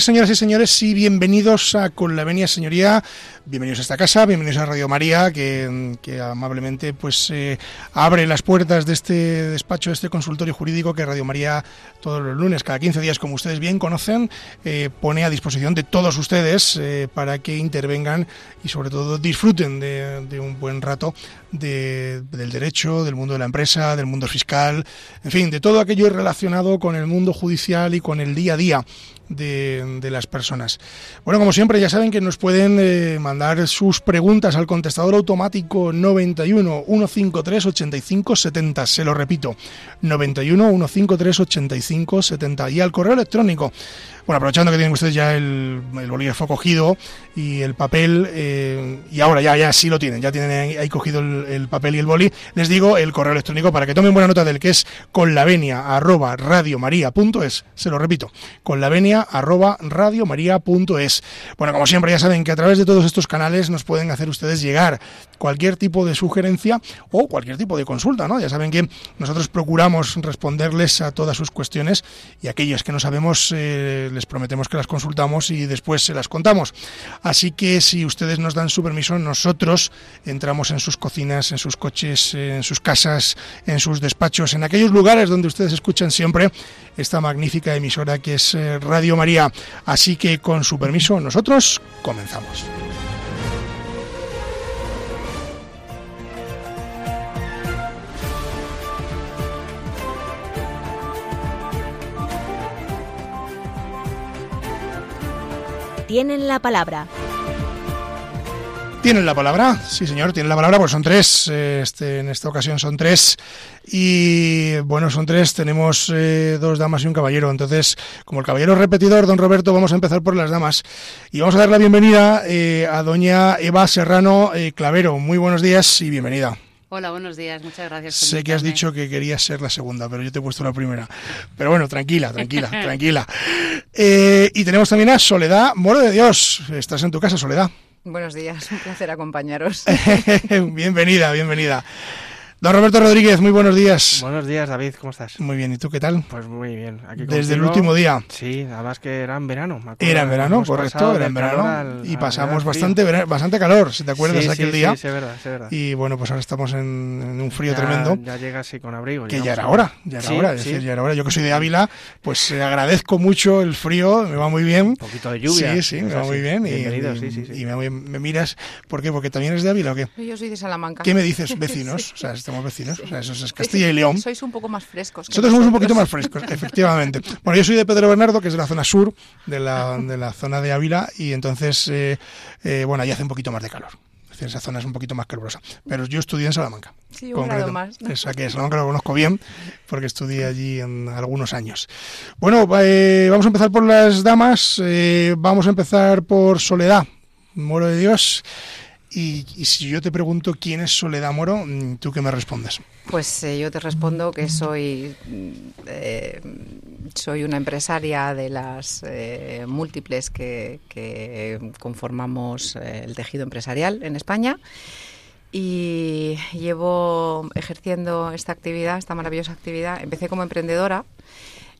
Señoras y señores, y bienvenidos a Con la Venia Señoría. Bienvenidos a esta casa, bienvenidos a Radio María, que, amablemente pues eh, abre las puertas de este despacho, de este consultorio jurídico que Radio María todos los lunes, cada 15 días, como ustedes bien conocen, eh, pone a disposición de todos ustedes eh, para que intervengan y sobre todo disfruten de un buen rato de, del derecho, del mundo de la empresa, del mundo fiscal, en fin, de todo aquello relacionado con el mundo judicial y con el día a día de, las personas. Bueno, como siempre, ya saben que nos pueden eh, mandar sus preguntas al contestador automático 91 153 85 70. Se lo repito, 91 153 85 70. Y al correo electrónico. Bueno, aprovechando que tienen ustedes ya el, bolígrafo cogido y el papel, eh, y ahora ya, ya sí lo tienen, ya tienen ahí, cogido el, el, papel y el boli, les digo el correo electrónico para que tomen buena nota del que es conlavenia arroba. Se lo repito, conlavenia arroba. Bueno, como siempre ya saben que a través de todos estos canales nos pueden hacer ustedes llegar cualquier tipo de sugerencia o cualquier tipo de consulta, ¿no? Ya saben que nosotros procuramos responderles a todas sus cuestiones y aquellas que no sabemos eh, les prometemos que las consultamos y después se las contamos. Así que si ustedes nos dan su permiso, nosotros entramos en sus cocinas, en sus coches, en sus casas, en sus despachos, en aquellos lugares donde ustedes escuchan siempre esta magnífica emisora que es eh, Radio María. Así que con su permiso, nosotros comenzamos. Tienen la palabra. Tienen la palabra, sí señor, tienen la palabra, pues son tres, eh, este, en esta ocasión son tres, y bueno, son tres, tenemos eh, dos damas y un caballero, entonces, como el caballero repetidor, don Roberto, vamos a empezar por las damas, y vamos a dar la bienvenida eh, a doña Eva Serrano eh, Clavero, muy buenos días y bienvenida. Hola, buenos días, muchas gracias. Sé que has dicho que querías ser la segunda, pero yo te he puesto la primera. Pero bueno, tranquila, tranquila, tranquila. Eh, y tenemos también a Soledad Moro de Dios. Estás en tu casa, Soledad. Buenos días, un placer acompañaros. bienvenida, bienvenida. Don Roberto Rodríguez, muy buenos días. Buenos días, David, ¿cómo estás? Muy bien, ¿y tú qué tal? Pues muy bien. Aquí Desde el último día. Sí, además que era en verano. me acuerdo. Era en verano, correcto, era en verano. al- y pasamos bastante, bastante calor, si te acuerdas Sí, aquel sí, día. Sí, sí, es verdad, es verdad. Y bueno, pues ahora estamos en, en un frío Ya- tremendo. Ya llega así con abrigo. Que ya era hora, ya era Sí, hora, es sí. decir, ya era hora. Yo que soy de Ávila, pues eh, agradezco mucho el frío, me va muy bien. Un poquito de lluvia. Sí, sí, me es va así. muy bien. Bienvenido, y- sí, sí, sí. y me, miras, ¿por qué? Porque también es de Ávila o qué? Yo soy de Salamanca. ¿Qué me dices, vecinos? O sea, estamos vecinos, o sea, eso es Castilla y León. Sois un poco más frescos. Nosotros somos un poquito más frescos, efectivamente. Bueno, yo soy de Pedro Bernardo, que es de la zona sur, de la, de la zona de Ávila, y entonces, eh, eh, bueno, allí hace un poquito más de calor. Es decir, esa zona es un poquito más calurosa. Pero yo estudié en Salamanca. Sí, un grado más. O sea, que Salamanca lo conozco bien, porque estudié allí en algunos años. Bueno, eh, vamos a empezar por las damas. eh, vamos a empezar por Soledad, Moro de Dios. Y, si yo te pregunto quién es Soledad Moro, mm, ¿tú qué me respondes? Pues eh, yo te respondo que soy, mm, eh, soy una empresaria de las eh, múltiples que, que conformamos el tejido empresarial en España. Y llevo ejerciendo esta actividad, esta maravillosa actividad. Empecé como emprendedora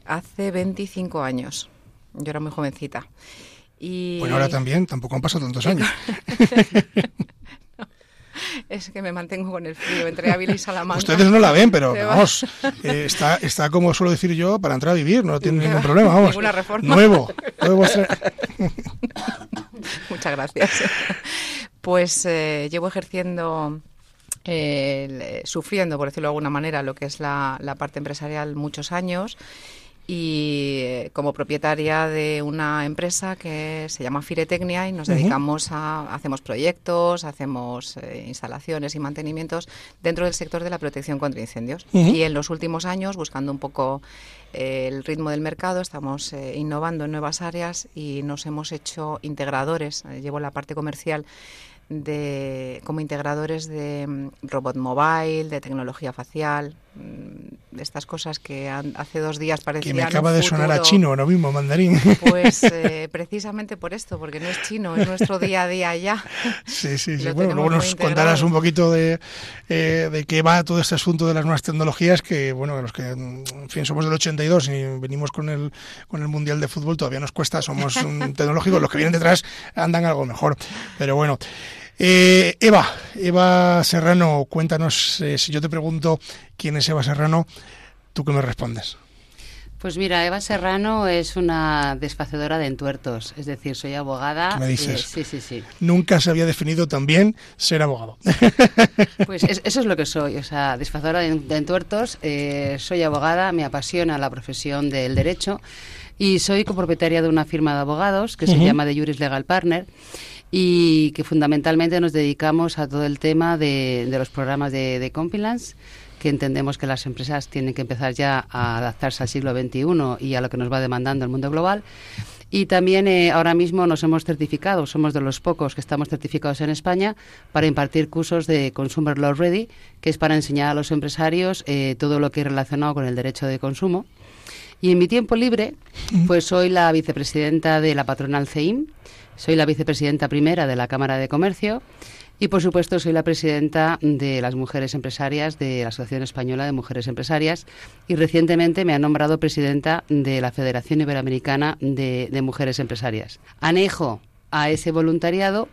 hace 25 años. Yo era muy jovencita. Y Bueno, ahora también, tampoco han pasado tantos años. Es que me mantengo con el frío entre Ávila y Salamanca. Ustedes no la ven, pero vamos, eh, está, está como suelo decir yo, para entrar a vivir, no tiene ningún problema, vamos. Ninguna reforma. Nuevo. nuevo Muchas gracias. Pues eh, llevo ejerciendo, eh, sufriendo, por decirlo de alguna manera, lo que es la, la parte empresarial muchos años y eh, como propietaria de una empresa que se llama Firetecnia y nos dedicamos a hacemos proyectos, hacemos eh, instalaciones y mantenimientos dentro del sector de la protección contra incendios. Y en los últimos años, buscando un poco eh, el ritmo del mercado, estamos eh, innovando en nuevas áreas y nos hemos hecho integradores. llevo la parte comercial de como integradores de mm, robot mobile, de tecnología facial, estas cosas que hace dos días parecían. Que me acaba de sonar a chino, no mismo, mandarín. Pues eh, precisamente por esto, porque no es chino, es nuestro día a día ya. Sí, sí, sí. Bueno, luego nos contarás un poquito de, eh, de qué va todo este asunto de las nuevas tecnologías, que, bueno, los que, en fin, somos del 82 y venimos con el, con el Mundial de Fútbol, todavía nos cuesta, somos tecnológicos, los que vienen detrás andan algo mejor. Pero bueno. Eh, Eva, Eva Serrano, cuéntanos, eh, si yo te pregunto quién es Eva Serrano, ¿tú qué me respondes? Pues mira, Eva Serrano es una desfacedora de entuertos, es decir, soy abogada. ¿Me dices? Eh, sí, sí, sí. Nunca se había definido tan bien ser abogado. Pues eso es lo que soy, o sea, desfacedora de, entuertos, soy abogada, me apasiona la profesión del derecho y soy copropietaria de una firma de abogados que se llama The Juris Legal Partner y que fundamentalmente nos dedicamos a todo el tema de, los programas de, de compilance que entendemos que las empresas tienen que empezar ya a adaptarse al siglo XXI y a lo que nos va demandando el mundo global. Y también eh, ahora mismo nos hemos certificado, somos de los pocos que estamos certificados en España para impartir cursos de Consumer Law Ready, que es para enseñar a los empresarios eh, todo lo que es relacionado con el derecho de consumo. Y en mi tiempo libre, pues soy la vicepresidenta de la patronal CEIM, soy la vicepresidenta primera de la Cámara de Comercio y, por supuesto, soy la presidenta de las mujeres empresarias de la Asociación Española de Mujeres Empresarias y recientemente me ha nombrado presidenta de la Federación Iberoamericana de, Mujeres Empresarias. Anejo a ese voluntariado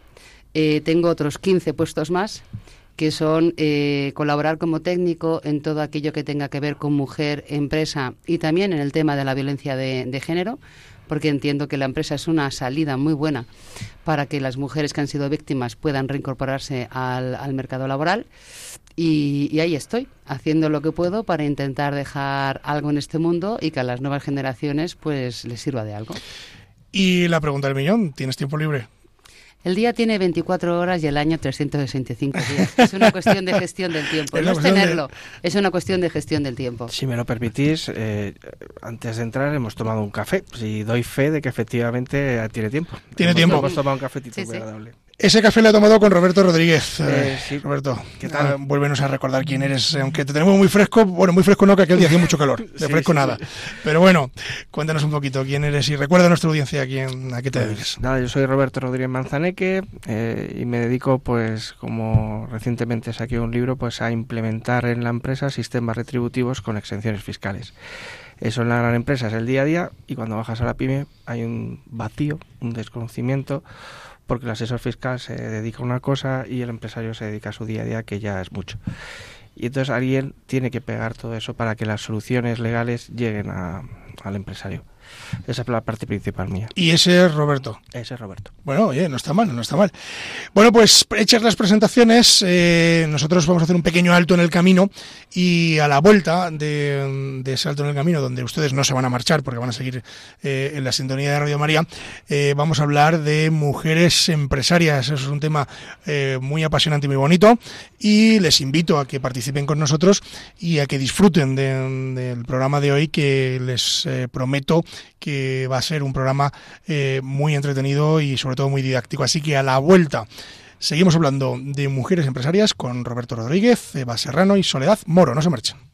eh, tengo otros 15 puestos más que son eh, colaborar como técnico en todo aquello que tenga que ver con mujer, empresa y también en el tema de la violencia de género porque entiendo que la empresa es una salida muy buena para que las mujeres que han sido víctimas puedan reincorporarse al, mercado laboral. Y, ahí estoy, haciendo lo que puedo para intentar dejar algo en este mundo y que a las nuevas generaciones pues les sirva de algo. Y la pregunta del millón, ¿tienes tiempo libre? El día tiene 24 horas y el año 365 días. Es una cuestión de gestión del tiempo. no es tenerlo, es una cuestión de gestión del tiempo. Si me lo permitís, eh, antes de entrar hemos tomado un café. Si doy fe de que efectivamente tiene tiempo. Tiene tiempo. Hemos tomado un cafetito muy agradable. Ese café lo he tomado con Roberto Rodríguez. Eh, sí. Roberto, ¿qué tal? vuélvenos a recordar quién eres, aunque te tenemos muy fresco, bueno, muy fresco no, que aquel día hacía mucho calor, de fresco nada. Pero bueno, cuéntanos un poquito quién eres y recuerda a nuestra audiencia a, quién, a qué te pues dedicas. Nada, yo soy Roberto Rodríguez Manzaneque eh, y me dedico, pues, como recientemente saqué un libro, pues a implementar en la empresa sistemas retributivos con exenciones fiscales. Eso en la gran empresa es el día a día y cuando bajas a la pyme hay un vacío, un desconocimiento porque el asesor fiscal se dedica a una cosa y el empresario se dedica a su día a día, que ya es mucho. Y entonces alguien tiene que pegar todo eso para que las soluciones legales lleguen al empresario. Esa es la parte principal mía. ¿Y ese es Roberto? Ese es Roberto. Bueno, oye, no está mal, no está mal. Bueno, pues hechas las presentaciones, eh, nosotros vamos a hacer un pequeño alto en el camino y a la vuelta de, ese alto en el camino, donde ustedes no se van a marchar porque van a seguir eh, en la sintonía de Radio María, eh, vamos a hablar de mujeres empresarias. Eso es un tema muy apasionante y muy bonito y les invito a que participen con nosotros y a que disfruten del programa de hoy que les prometo que va a ser un programa eh, muy entretenido y sobre todo muy didáctico. Así que a la vuelta seguimos hablando de mujeres empresarias con Roberto Rodríguez, Eva Serrano y Soledad Moro. No se marchen.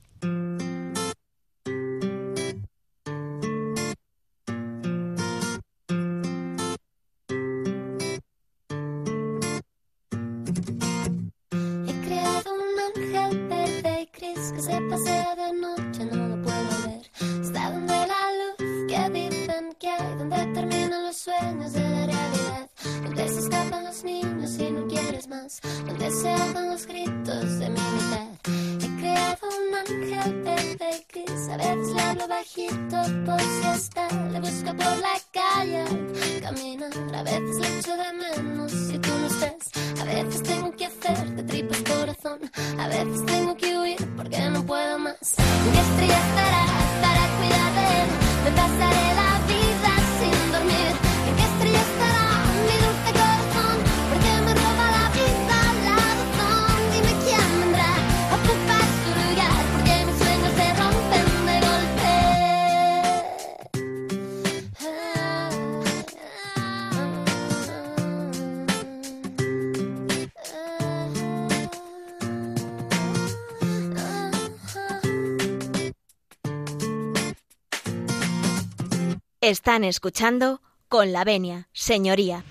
Están escuchando con la venia, señoría.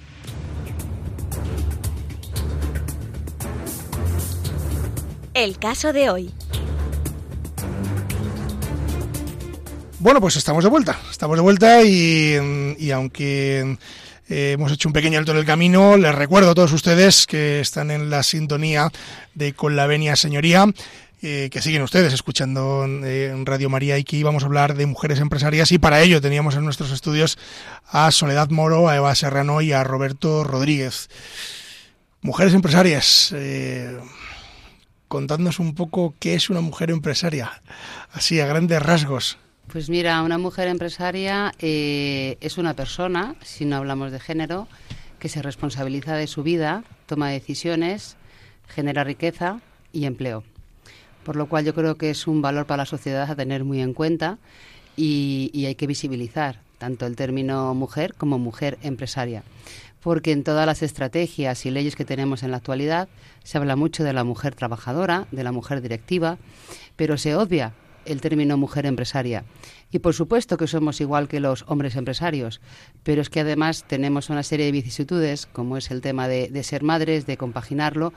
El caso de hoy. Bueno, pues estamos de vuelta. Estamos de vuelta y, aunque eh, hemos hecho un pequeño alto en el camino, les recuerdo a todos ustedes que están en la sintonía de Con la Venia Señoría. Eh, que siguen ustedes escuchando en Radio María y que íbamos a hablar de mujeres empresarias y para ello teníamos en nuestros estudios a Soledad Moro, a Eva Serrano y a Roberto Rodríguez. Mujeres empresarias, eh, contadnos un poco qué es una mujer empresaria, así a grandes rasgos. Pues mira, una mujer empresaria eh, es una persona, si no hablamos de género, que se responsabiliza de su vida, toma decisiones, genera riqueza y empleo. Por lo cual yo creo que es un valor para la sociedad a tener muy en cuenta y, y hay que visibilizar tanto el término mujer como mujer empresaria. Porque en todas las estrategias y leyes que tenemos en la actualidad se habla mucho de la mujer trabajadora, de la mujer directiva, pero se obvia el término mujer empresaria. Y por supuesto que somos igual que los hombres empresarios, pero es que además tenemos una serie de vicisitudes, como es el tema de, ser madres, de compaginarlo,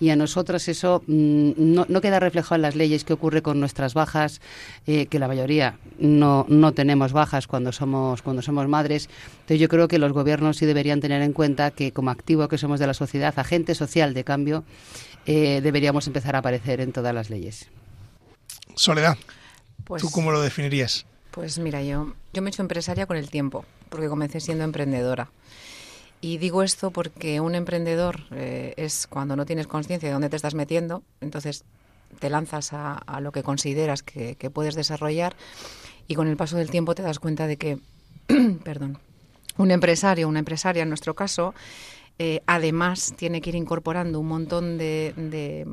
y a nosotras eso mmm, no, queda reflejado en las leyes qué ocurre con nuestras bajas, eh, que la mayoría no, no tenemos bajas cuando somos, cuando somos madres. Entonces yo creo que los gobiernos sí deberían tener en cuenta que como activo que somos de la sociedad, agente social de cambio, eh, deberíamos empezar a aparecer en todas las leyes. Soledad, pues, ¿tú cómo lo definirías? Pues mira, yo, yo me he hecho empresaria con el tiempo, porque comencé siendo emprendedora. Y digo esto porque un emprendedor eh, es cuando no tienes conciencia de dónde te estás metiendo, entonces te lanzas a, a lo que consideras que, que, puedes desarrollar y con el paso del tiempo te das cuenta de que, perdón, un empresario, una empresaria en nuestro caso, eh, además tiene que ir incorporando un montón de, de,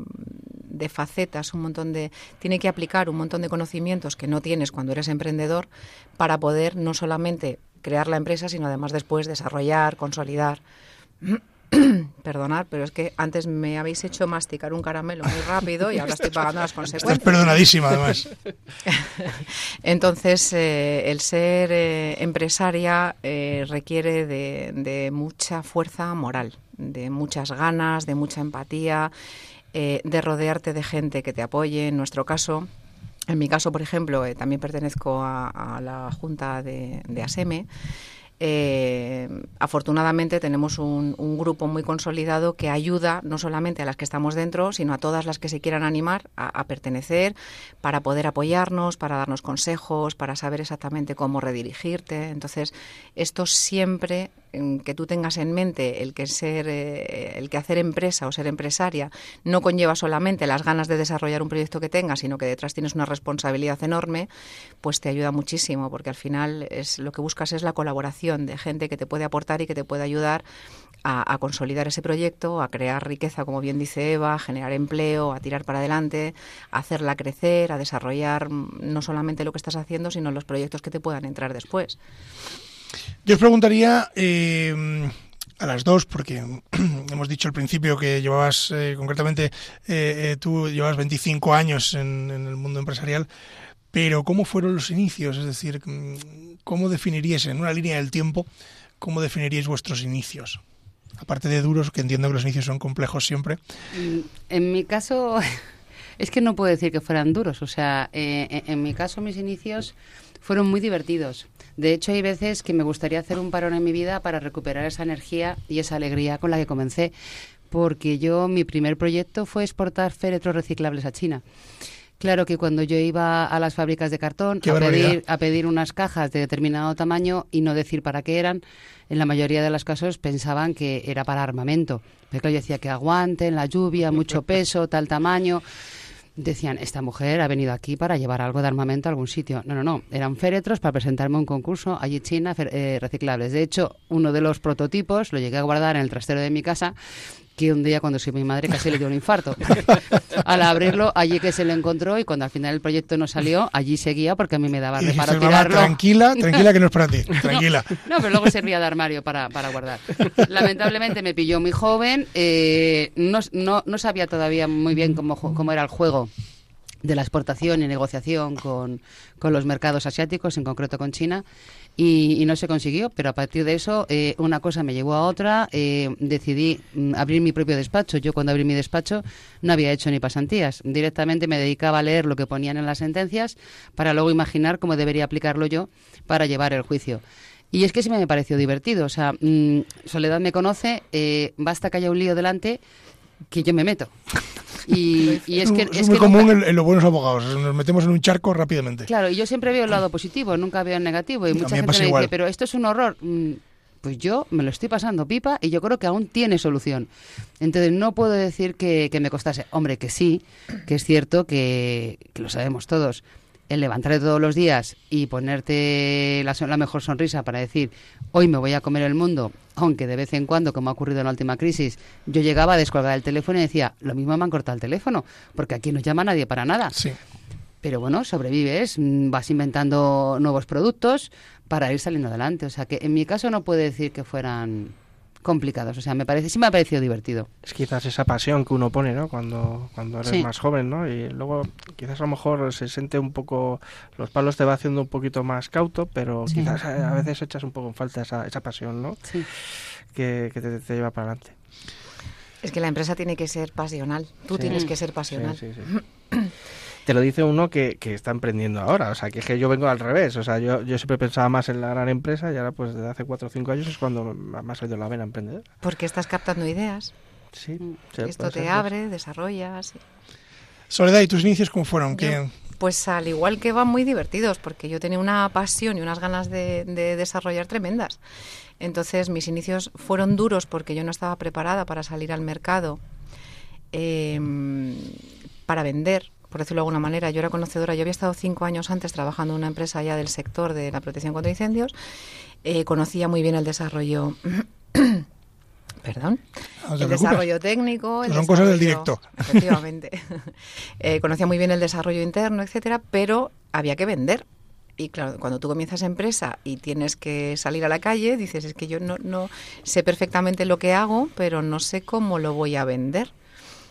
de, facetas, un montón de tiene que aplicar un montón de conocimientos que no tienes cuando eres emprendedor para poder no solamente crear la empresa, sino además después desarrollar, consolidar. Perdonar, pero es que antes me habéis hecho masticar un caramelo muy rápido y ahora estoy pagando las consecuencias. Estás perdonadísima, además. Entonces, eh, el ser eh, empresaria eh, requiere de, de, mucha fuerza moral, de muchas ganas, de mucha empatía, eh, de rodearte de gente que te apoye. En nuestro caso, en mi caso, por ejemplo, eh, también pertenezco a, la Junta de, ASEME. Eh, afortunadamente tenemos un, un, grupo muy consolidado que ayuda no solamente a las que estamos dentro, sino a todas las que se quieran animar a, a, pertenecer para poder apoyarnos, para darnos consejos, para saber exactamente cómo redirigirte. Entonces, esto siempre que tú tengas en mente el que ser eh, el que hacer empresa o ser empresaria no conlleva solamente las ganas de desarrollar un proyecto que tengas, sino que detrás tienes una responsabilidad enorme, pues te ayuda muchísimo, porque al final es lo que buscas es la colaboración de gente que te puede aportar y que te puede ayudar a, a, consolidar ese proyecto, a crear riqueza, como bien dice Eva, a generar empleo, a tirar para adelante, a hacerla crecer, a desarrollar no solamente lo que estás haciendo, sino los proyectos que te puedan entrar después. Yo os preguntaría eh, a las dos, porque hemos dicho al principio que llevabas, eh, concretamente, eh, tú llevas 25 años en, el mundo empresarial, pero ¿cómo fueron los inicios? Es decir, ¿cómo definiríais en una línea del tiempo, cómo definiríais vuestros inicios? Aparte de duros, que entiendo que los inicios son complejos siempre. En mi caso, es que no puedo decir que fueran duros. O sea, eh, en mi caso, mis inicios fueron muy divertidos. De hecho, hay veces que me gustaría hacer un parón en mi vida para recuperar esa energía y esa alegría con la que comencé, porque yo, mi primer proyecto fue exportar féretros reciclables a China. Claro que cuando yo iba a las fábricas de cartón a pedir, a pedir, unas cajas de determinado tamaño y no decir para qué eran, en la mayoría de los casos pensaban que era para armamento. Pero claro, yo decía que aguanten la lluvia, mucho peso, tal tamaño decían, esta mujer ha venido aquí para llevar algo de armamento a algún sitio. No, no, no, eran féretros para presentarme un concurso allí China eh, reciclables. De hecho, uno de los prototipos lo llegué a guardar en el trastero de mi casa que un día cuando soy mi madre casi le dio un infarto. al abrirlo, allí que se lo encontró y cuando al final el proyecto no salió, allí seguía porque a mí me daba y reparo tirarlo. Tranquila, tranquila que no es para ti, tranquila. No, no, pero luego servía de armario para, para guardar. Lamentablemente me pilló muy joven, eh, no, no, no sabía todavía muy bien cómo, cómo era el juego de la exportación y negociación con, con, los mercados asiáticos, en concreto con China. Y, no se consiguió, pero a partir de eso eh, una cosa me llevó a otra, eh, decidí mm, abrir mi propio despacho. Yo cuando abrí mi despacho no había hecho ni pasantías, directamente me dedicaba a leer lo que ponían en las sentencias para luego imaginar cómo debería aplicarlo yo para llevar el juicio. Y es que sí me pareció divertido, o sea, mm, Soledad me conoce, eh, basta que haya un lío delante que yo me meto. Y, es, que es, muy común en, los buenos abogados, nos metemos en un charco rápidamente. Claro, y yo siempre veo el lado positivo, nunca veo el negativo. Y mucha gente me dice, pero esto es un horror. Mm, pues yo me lo estoy pasando pipa y yo creo que aún tiene solución. Entonces no puedo decir que, me costase. Hombre, que sí, que es cierto que, que lo sabemos todos el levantarte todos los días y ponerte la, mejor sonrisa para decir, hoy me voy a comer el mundo, aunque de vez en cuando, como ha ocurrido en la última crisis, yo llegaba a descolgar el teléfono y decía, lo mismo me han cortado el teléfono, porque aquí no llama nadie para nada. Sí. Pero bueno, sobrevives, mm, vas inventando nuevos productos para ir saliendo adelante. O sea que en mi caso no puedo decir que fueran complicados. O sea, me parece, sí me ha parecido divertido. Es quizás esa pasión que uno pone, ¿no? Cuando, cuando eres más joven, ¿no? Y luego quizás a lo mejor se siente un poco, los palos te va haciendo un poquito más cauto, pero quizás a, veces echas un poco en falta esa, esa pasión, ¿no? Sí. Que, que te, te, lleva para adelante. Es que la empresa tiene que ser pasional. Tú tienes que ser pasional. Sí, te lo dice uno que, que, está emprendiendo ahora. O sea, que, que yo vengo al revés. O sea, yo, yo siempre pensaba más en la gran empresa y ahora, pues desde hace cuatro o cinco años es cuando me ha salido la vena emprendedora. Porque estás captando ideas. Sí. Esto te abre, desarrollas. Soledad, ¿y tus inicios cómo fueron? Pues al igual que van muy divertidos, porque yo tenía una pasión y unas ganas de, de desarrollar tremendas. Entonces mis inicios fueron duros porque yo no estaba preparada para salir al mercado eh, para vender por decirlo de alguna manera. Yo era conocedora, yo había estado cinco años antes trabajando en una empresa ya del sector de la protección contra incendios. Eh, conocía muy bien el desarrollo. Perdón. el desarrollo técnico. Son cosas del directo. Efectivamente. Eh, conocía muy bien el desarrollo interno, etcétera, pero había que vender. Y claro, cuando tú comienzas empresa y tienes que salir a la calle, dices, es que yo no, no sé perfectamente lo que hago, pero no sé cómo lo voy a vender.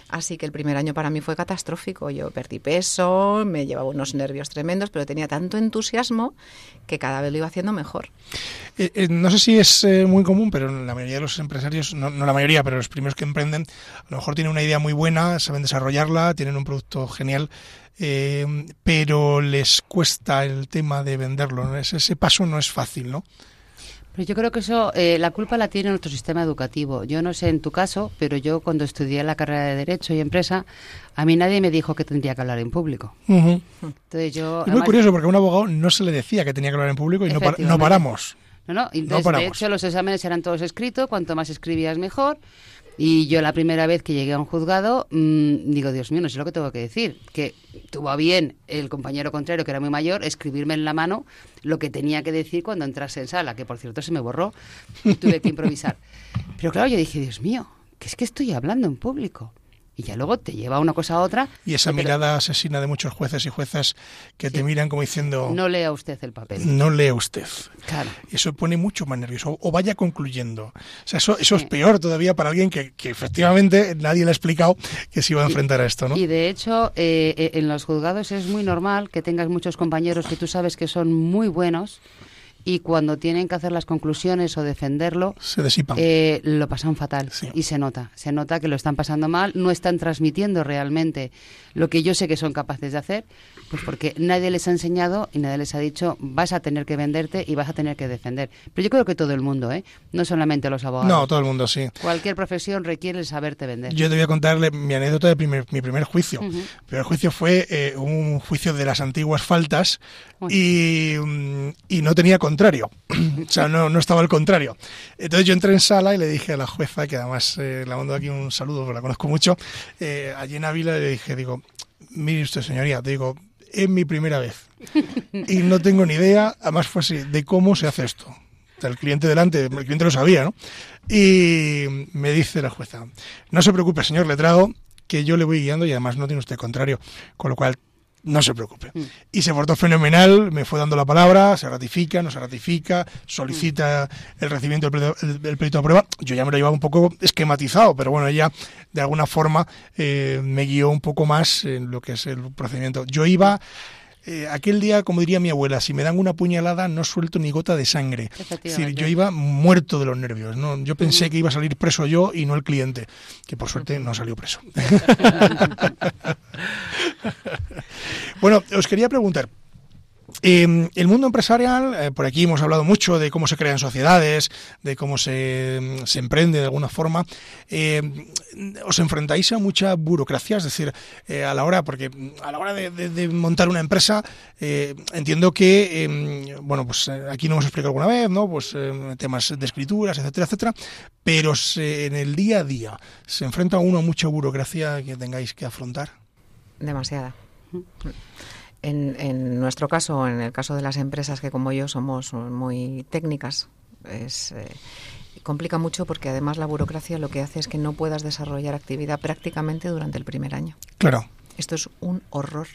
Así que el primer año para mí fue catastrófico. Yo perdí peso, me llevaba unos nervios tremendos, pero tenía tanto entusiasmo que cada vez lo iba haciendo mejor. Eh, eh, no sé si es eh, muy común, pero la mayoría de los empresarios, no, la mayoría, pero los primeros que emprenden, a lo mejor tienen una idea muy buena, saben desarrollarla, tienen un producto genial, pero les cuesta el tema de venderlo. ese paso no es fácil, ¿no? Pero yo creo que eso, eh, la culpa la tiene nuestro sistema educativo. Yo no sé en tu caso, pero yo cuando estudié la carrera de Derecho y Empresa, a mí nadie me dijo que tendría que hablar en público. Entonces yo, es muy curioso porque a un abogado no se le decía que tenía que hablar en público y no, no paramos. No, no, entonces, de hecho los exámenes eran todos escritos, cuanto más escribías mejor. Y yo la primera vez que llegué a un juzgado, mmm, digo, Dios mío, no sé lo que tengo que decir. Que tuvo bien el compañero contrario, que era muy mayor, escribirme en la mano lo que tenía que decir cuando entrase en sala, que por cierto se me borró tuve que improvisar. Pero claro, yo dije, Dios mío, que es que estoy hablando en público y ya luego te lleva una cosa a otra. Y esa mirada asesina de muchos jueces y juezas que te miran como diciendo... No lea usted el papel. No lea usted. Claro. Eso pone mucho más nervioso. O vaya concluyendo. O sea, eso, eso es peor todavía para alguien que, que, efectivamente nadie le ha explicado que se iba a enfrentar a esto, ¿no? Y de hecho, eh, eh, en los juzgados es muy normal que tengas muchos compañeros que tú sabes que son muy buenos y cuando tienen que hacer las conclusiones o defenderlo, se disipan. Eh, lo pasan fatal y se nota, se nota que lo están pasando mal, no están transmitiendo realmente lo que yo sé que son capaces de hacer, pues porque nadie les ha enseñado y nadie les ha dicho vas a tener que venderte y vas a tener que defender. Pero yo creo que todo el mundo, ¿eh? no solamente los abogados. No, todo el mundo, sí. Cualquier profesión requiere el saberte vender. Yo te voy a contarle mi anécdota de mi primer juicio. El primer juicio fue eh, un juicio de las antiguas faltas y, mm, y no tenía contrario. o sea, no, no estaba al contrario. Entonces yo entré en sala y le dije a la jueza, que además eh, la mando aquí un saludo, porque la conozco mucho, eh, allí en Ávila le dije, digo, mire usted señoría, te digo, es mi primera vez y no tengo ni idea, además fue así, de cómo se hace esto. El cliente delante, el cliente lo sabía, ¿no? Y me dice la jueza, no se preocupe, señor letrado, que yo le voy guiando y además no tiene usted contrario, con lo cual no se preocupe. Mm. Y se portó fenomenal, me fue dando la palabra, se ratifica, no se ratifica, solicita el recibimiento del pleito, de prueba. Yo ya me lo llevaba un poco esquematizado, pero bueno, ella de alguna forma eh, me guió un poco más en lo que es el procedimiento. Yo iba eh, aquel día, como diría mi abuela, si me dan una puñalada no suelto ni gota de sangre. Es decir, yo iba muerto de los nervios. ¿no? Yo pensé que iba a salir preso yo y no el cliente, que por suerte no salió preso. bueno, os quería preguntar, eh, el mundo empresarial, eh, por aquí hemos hablado mucho de cómo se crean sociedades, de cómo se, se emprende de alguna forma. Eh, ¿Os enfrentáis a mucha burocracia? Es decir, eh, a la hora, porque a la hora de, montar una empresa, eh, entiendo que, em, bueno, pues aquí no hemos explicado alguna vez, ¿no? Pues temas de escrituras, etcétera, etcétera. Pero se, en el día a día, ¿se enfrenta uno a mucha burocracia que tengáis que afrontar? Demasiada. En, en, nuestro caso, en el caso de las empresas que como yo somos muy técnicas, es, eh, complica mucho porque además la burocracia lo que hace es que no puedas desarrollar actividad prácticamente durante el primer año. Claro. Esto es un horror.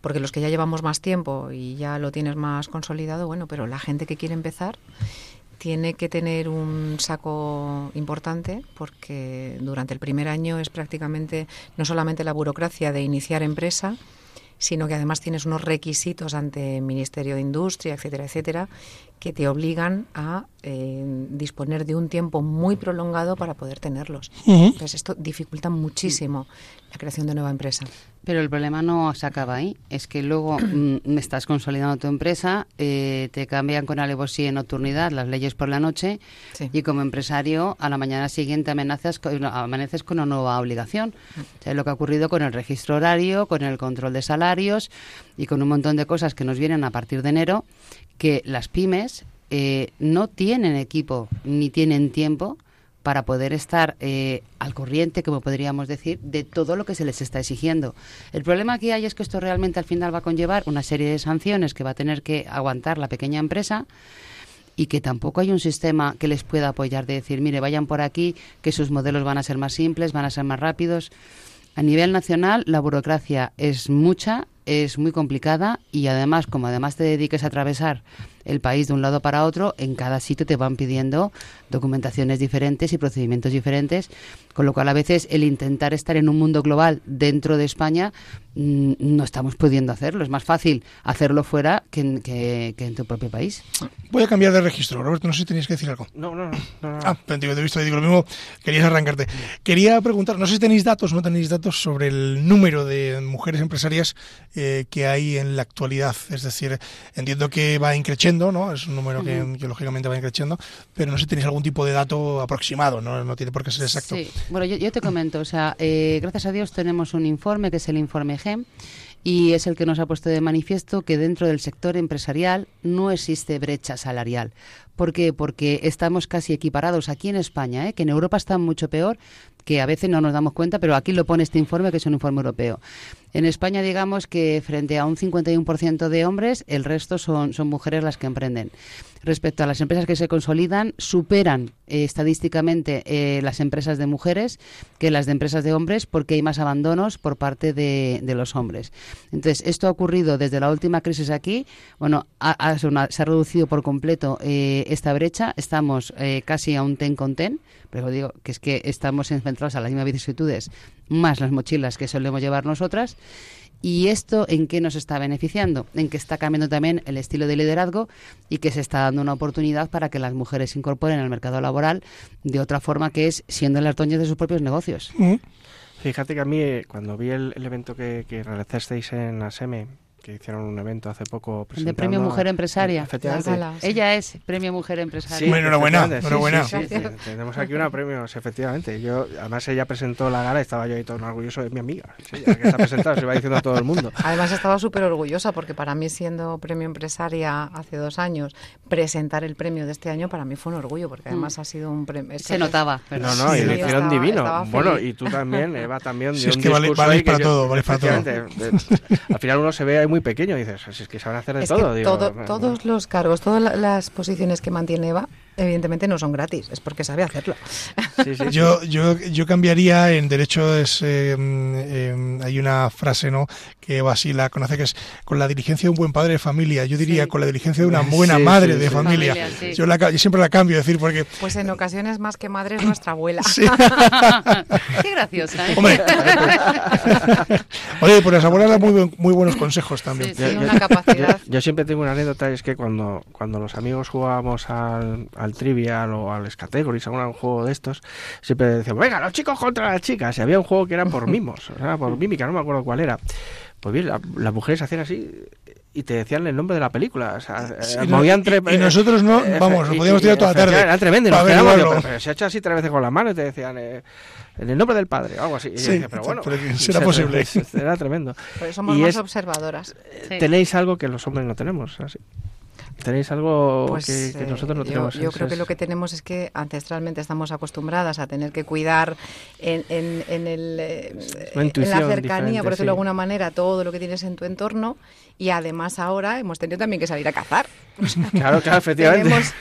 Porque los que ya llevamos más tiempo y ya lo tienes más consolidado, bueno, pero la gente que quiere empezar tiene que tener un saco importante porque durante el primer año es prácticamente no solamente la burocracia de iniciar empresa, sino que además tienes unos requisitos ante el Ministerio de Industria, etcétera, etcétera, que te obligan a eh, disponer de un tiempo muy prolongado para poder tenerlos. Uh -huh. Entonces esto dificulta muchísimo la creación de nueva empresa. Pero el problema no se acaba ahí, es que luego mm, estás consolidando tu empresa, eh, te cambian con alevosía y nocturnidad las leyes por la noche sí. y como empresario a la mañana siguiente amenazas con, amaneces con una nueva obligación. O sea, lo que ha ocurrido con el registro horario, con el control de salarios y con un montón de cosas que nos vienen a partir de enero que las pymes eh, no tienen equipo ni tienen tiempo para poder estar eh, al corriente, como podríamos decir, de todo lo que se les está exigiendo. El problema que hay es que esto realmente al final va a conllevar una serie de sanciones que va a tener que aguantar la pequeña empresa y que tampoco hay un sistema que les pueda apoyar de decir, mire, vayan por aquí, que sus modelos van a ser más simples, van a ser más rápidos. A nivel nacional, la burocracia es mucha, es muy complicada y además, como además te dediques a atravesar el país de un lado para otro, en cada sitio te van pidiendo documentaciones diferentes y procedimientos diferentes, con lo cual a veces el intentar estar en un mundo global dentro de España mmm, no estamos pudiendo hacerlo. Es más fácil hacerlo fuera que en, que, que en, tu propio país. Voy a cambiar de registro. Roberto, no sé si tenías que decir algo. No, no, no. no, no. Ah, te he visto, digo lo mismo, querías arrancarte. Quería preguntar, no sé si tenéis datos o no tenéis datos sobre el número de mujeres empresarias eh, que hay en la actualidad. Es decir, entiendo que va increciendo ¿no? Es un número que, uh -huh. que, lógicamente va creciendo, pero no sé si tenéis algún tipo de dato aproximado, no, no tiene por qué ser exacto. Sí. Bueno, yo, yo, te comento, o sea, eh, gracias a Dios tenemos un informe que es el informe GEM y es el que nos ha puesto de manifiesto que dentro del sector empresarial no existe brecha salarial. ¿Por qué? Porque estamos casi equiparados aquí en España, ¿eh? que en Europa está mucho peor, que a veces no nos damos cuenta, pero aquí lo pone este informe, que es un informe europeo. En España, digamos que frente a un 51% de hombres, el resto son, son mujeres las que emprenden. Respecto a las empresas que se consolidan, superan eh, estadísticamente eh, las empresas de mujeres que las de empresas de hombres porque hay más abandonos por parte de, de los hombres. Entonces, esto ha ocurrido desde la última crisis aquí. Bueno, ha, ha, se ha reducido por completo eh, esta brecha. Estamos eh, casi a un ten con ten, pero digo que es que estamos centrados a las mismas vicisitudes, más las mochilas que solemos llevar nosotras. ¿Y esto en qué nos está beneficiando? En que está cambiando también el estilo de liderazgo y que se está dando una oportunidad para que las mujeres se incorporen al mercado laboral de otra forma que es siendo las dueñas de sus propios negocios. Mm. Fíjate que a mí, eh, cuando vi el, evento que, que realizasteis en ASEME, que hicieron un evento hace poco de Premio Mujer Empresaria. Efectivamente. sí. Ella es Premio Mujer Empresaria. Sí, bueno, enhorabuena. enhorabuena. Sí, sí, tenemos aquí una premio, efectivamente. Yo, además ella presentó la gala y estaba yo ahí todo orgulloso de mi amiga. ella que está presentada, se va diciendo a todo el mundo. Además estaba súper orgullosa porque para mí siendo Premio Empresaria hace dos años, presentar el premio de este año para mí fue un orgullo porque además mm. ha sido un premio. Se notaba. Pero... No, no, y lo hicieron estaba, divino. Estaba bueno, y tú también, Eva también. Sí, es que vale, vale para todo, vale para todo. Al final uno se ve ahí muy pequeño dices, es que saben hacer de es todo. Que digo, todo todos los cargos, todas las posiciones que mantiene Eva, Evidentemente no son gratis, es porque sabe hacerlo. Yo, yo, yo cambiaría en derecho, es, eh, eh, hay una frase ¿no? que así la conoce que es con la diligencia de un buen padre de familia. Yo diría con la diligencia de una buena madre de familia. yo, la, yo, siempre la cambio, decir, porque... Pues en ocasiones más que madre es nuestra abuela. Qué graciosa. ¿eh? Hombre, Oye, pues las abuelas dan muy, muy buenos consejos también. una capacidad. Yo, siempre tengo una anécdota, es que cuando, cuando los amigos jugábamos al, al Trivial o al Categories, a un juego de estos, siempre decíamos, venga, los chicos contra las chicas. Y había un juego que era por mimos, o sea, por mímica, no me acuerdo cuál era. Pues bien, las mujeres hacían así y te decían el nombre de la película. O sea, eh, movían y, y, nosotros no, eh, vamos, nos podíamos tirar toda la tarde. Era tremendo. Nos pero, pero, se ha hecho así tres veces con la mano y te decían eh, en el nombre del padre, algo así. Sí, pero bueno, será posible. Era tremendo. Pues somos más observadoras. Tenéis algo que los hombres no tenemos, así. ¿Tenéis algo pues, que, nosotros no tenemos? Yo, creo que lo que tenemos es que ancestralmente estamos acostumbradas a tener que cuidar en, en, el, eh, en la cercanía, por decirlo de alguna manera, todo lo que tienes en tu entorno y además ahora hemos tenido también que salir a cazar. claro, claro, efectivamente. Tenemos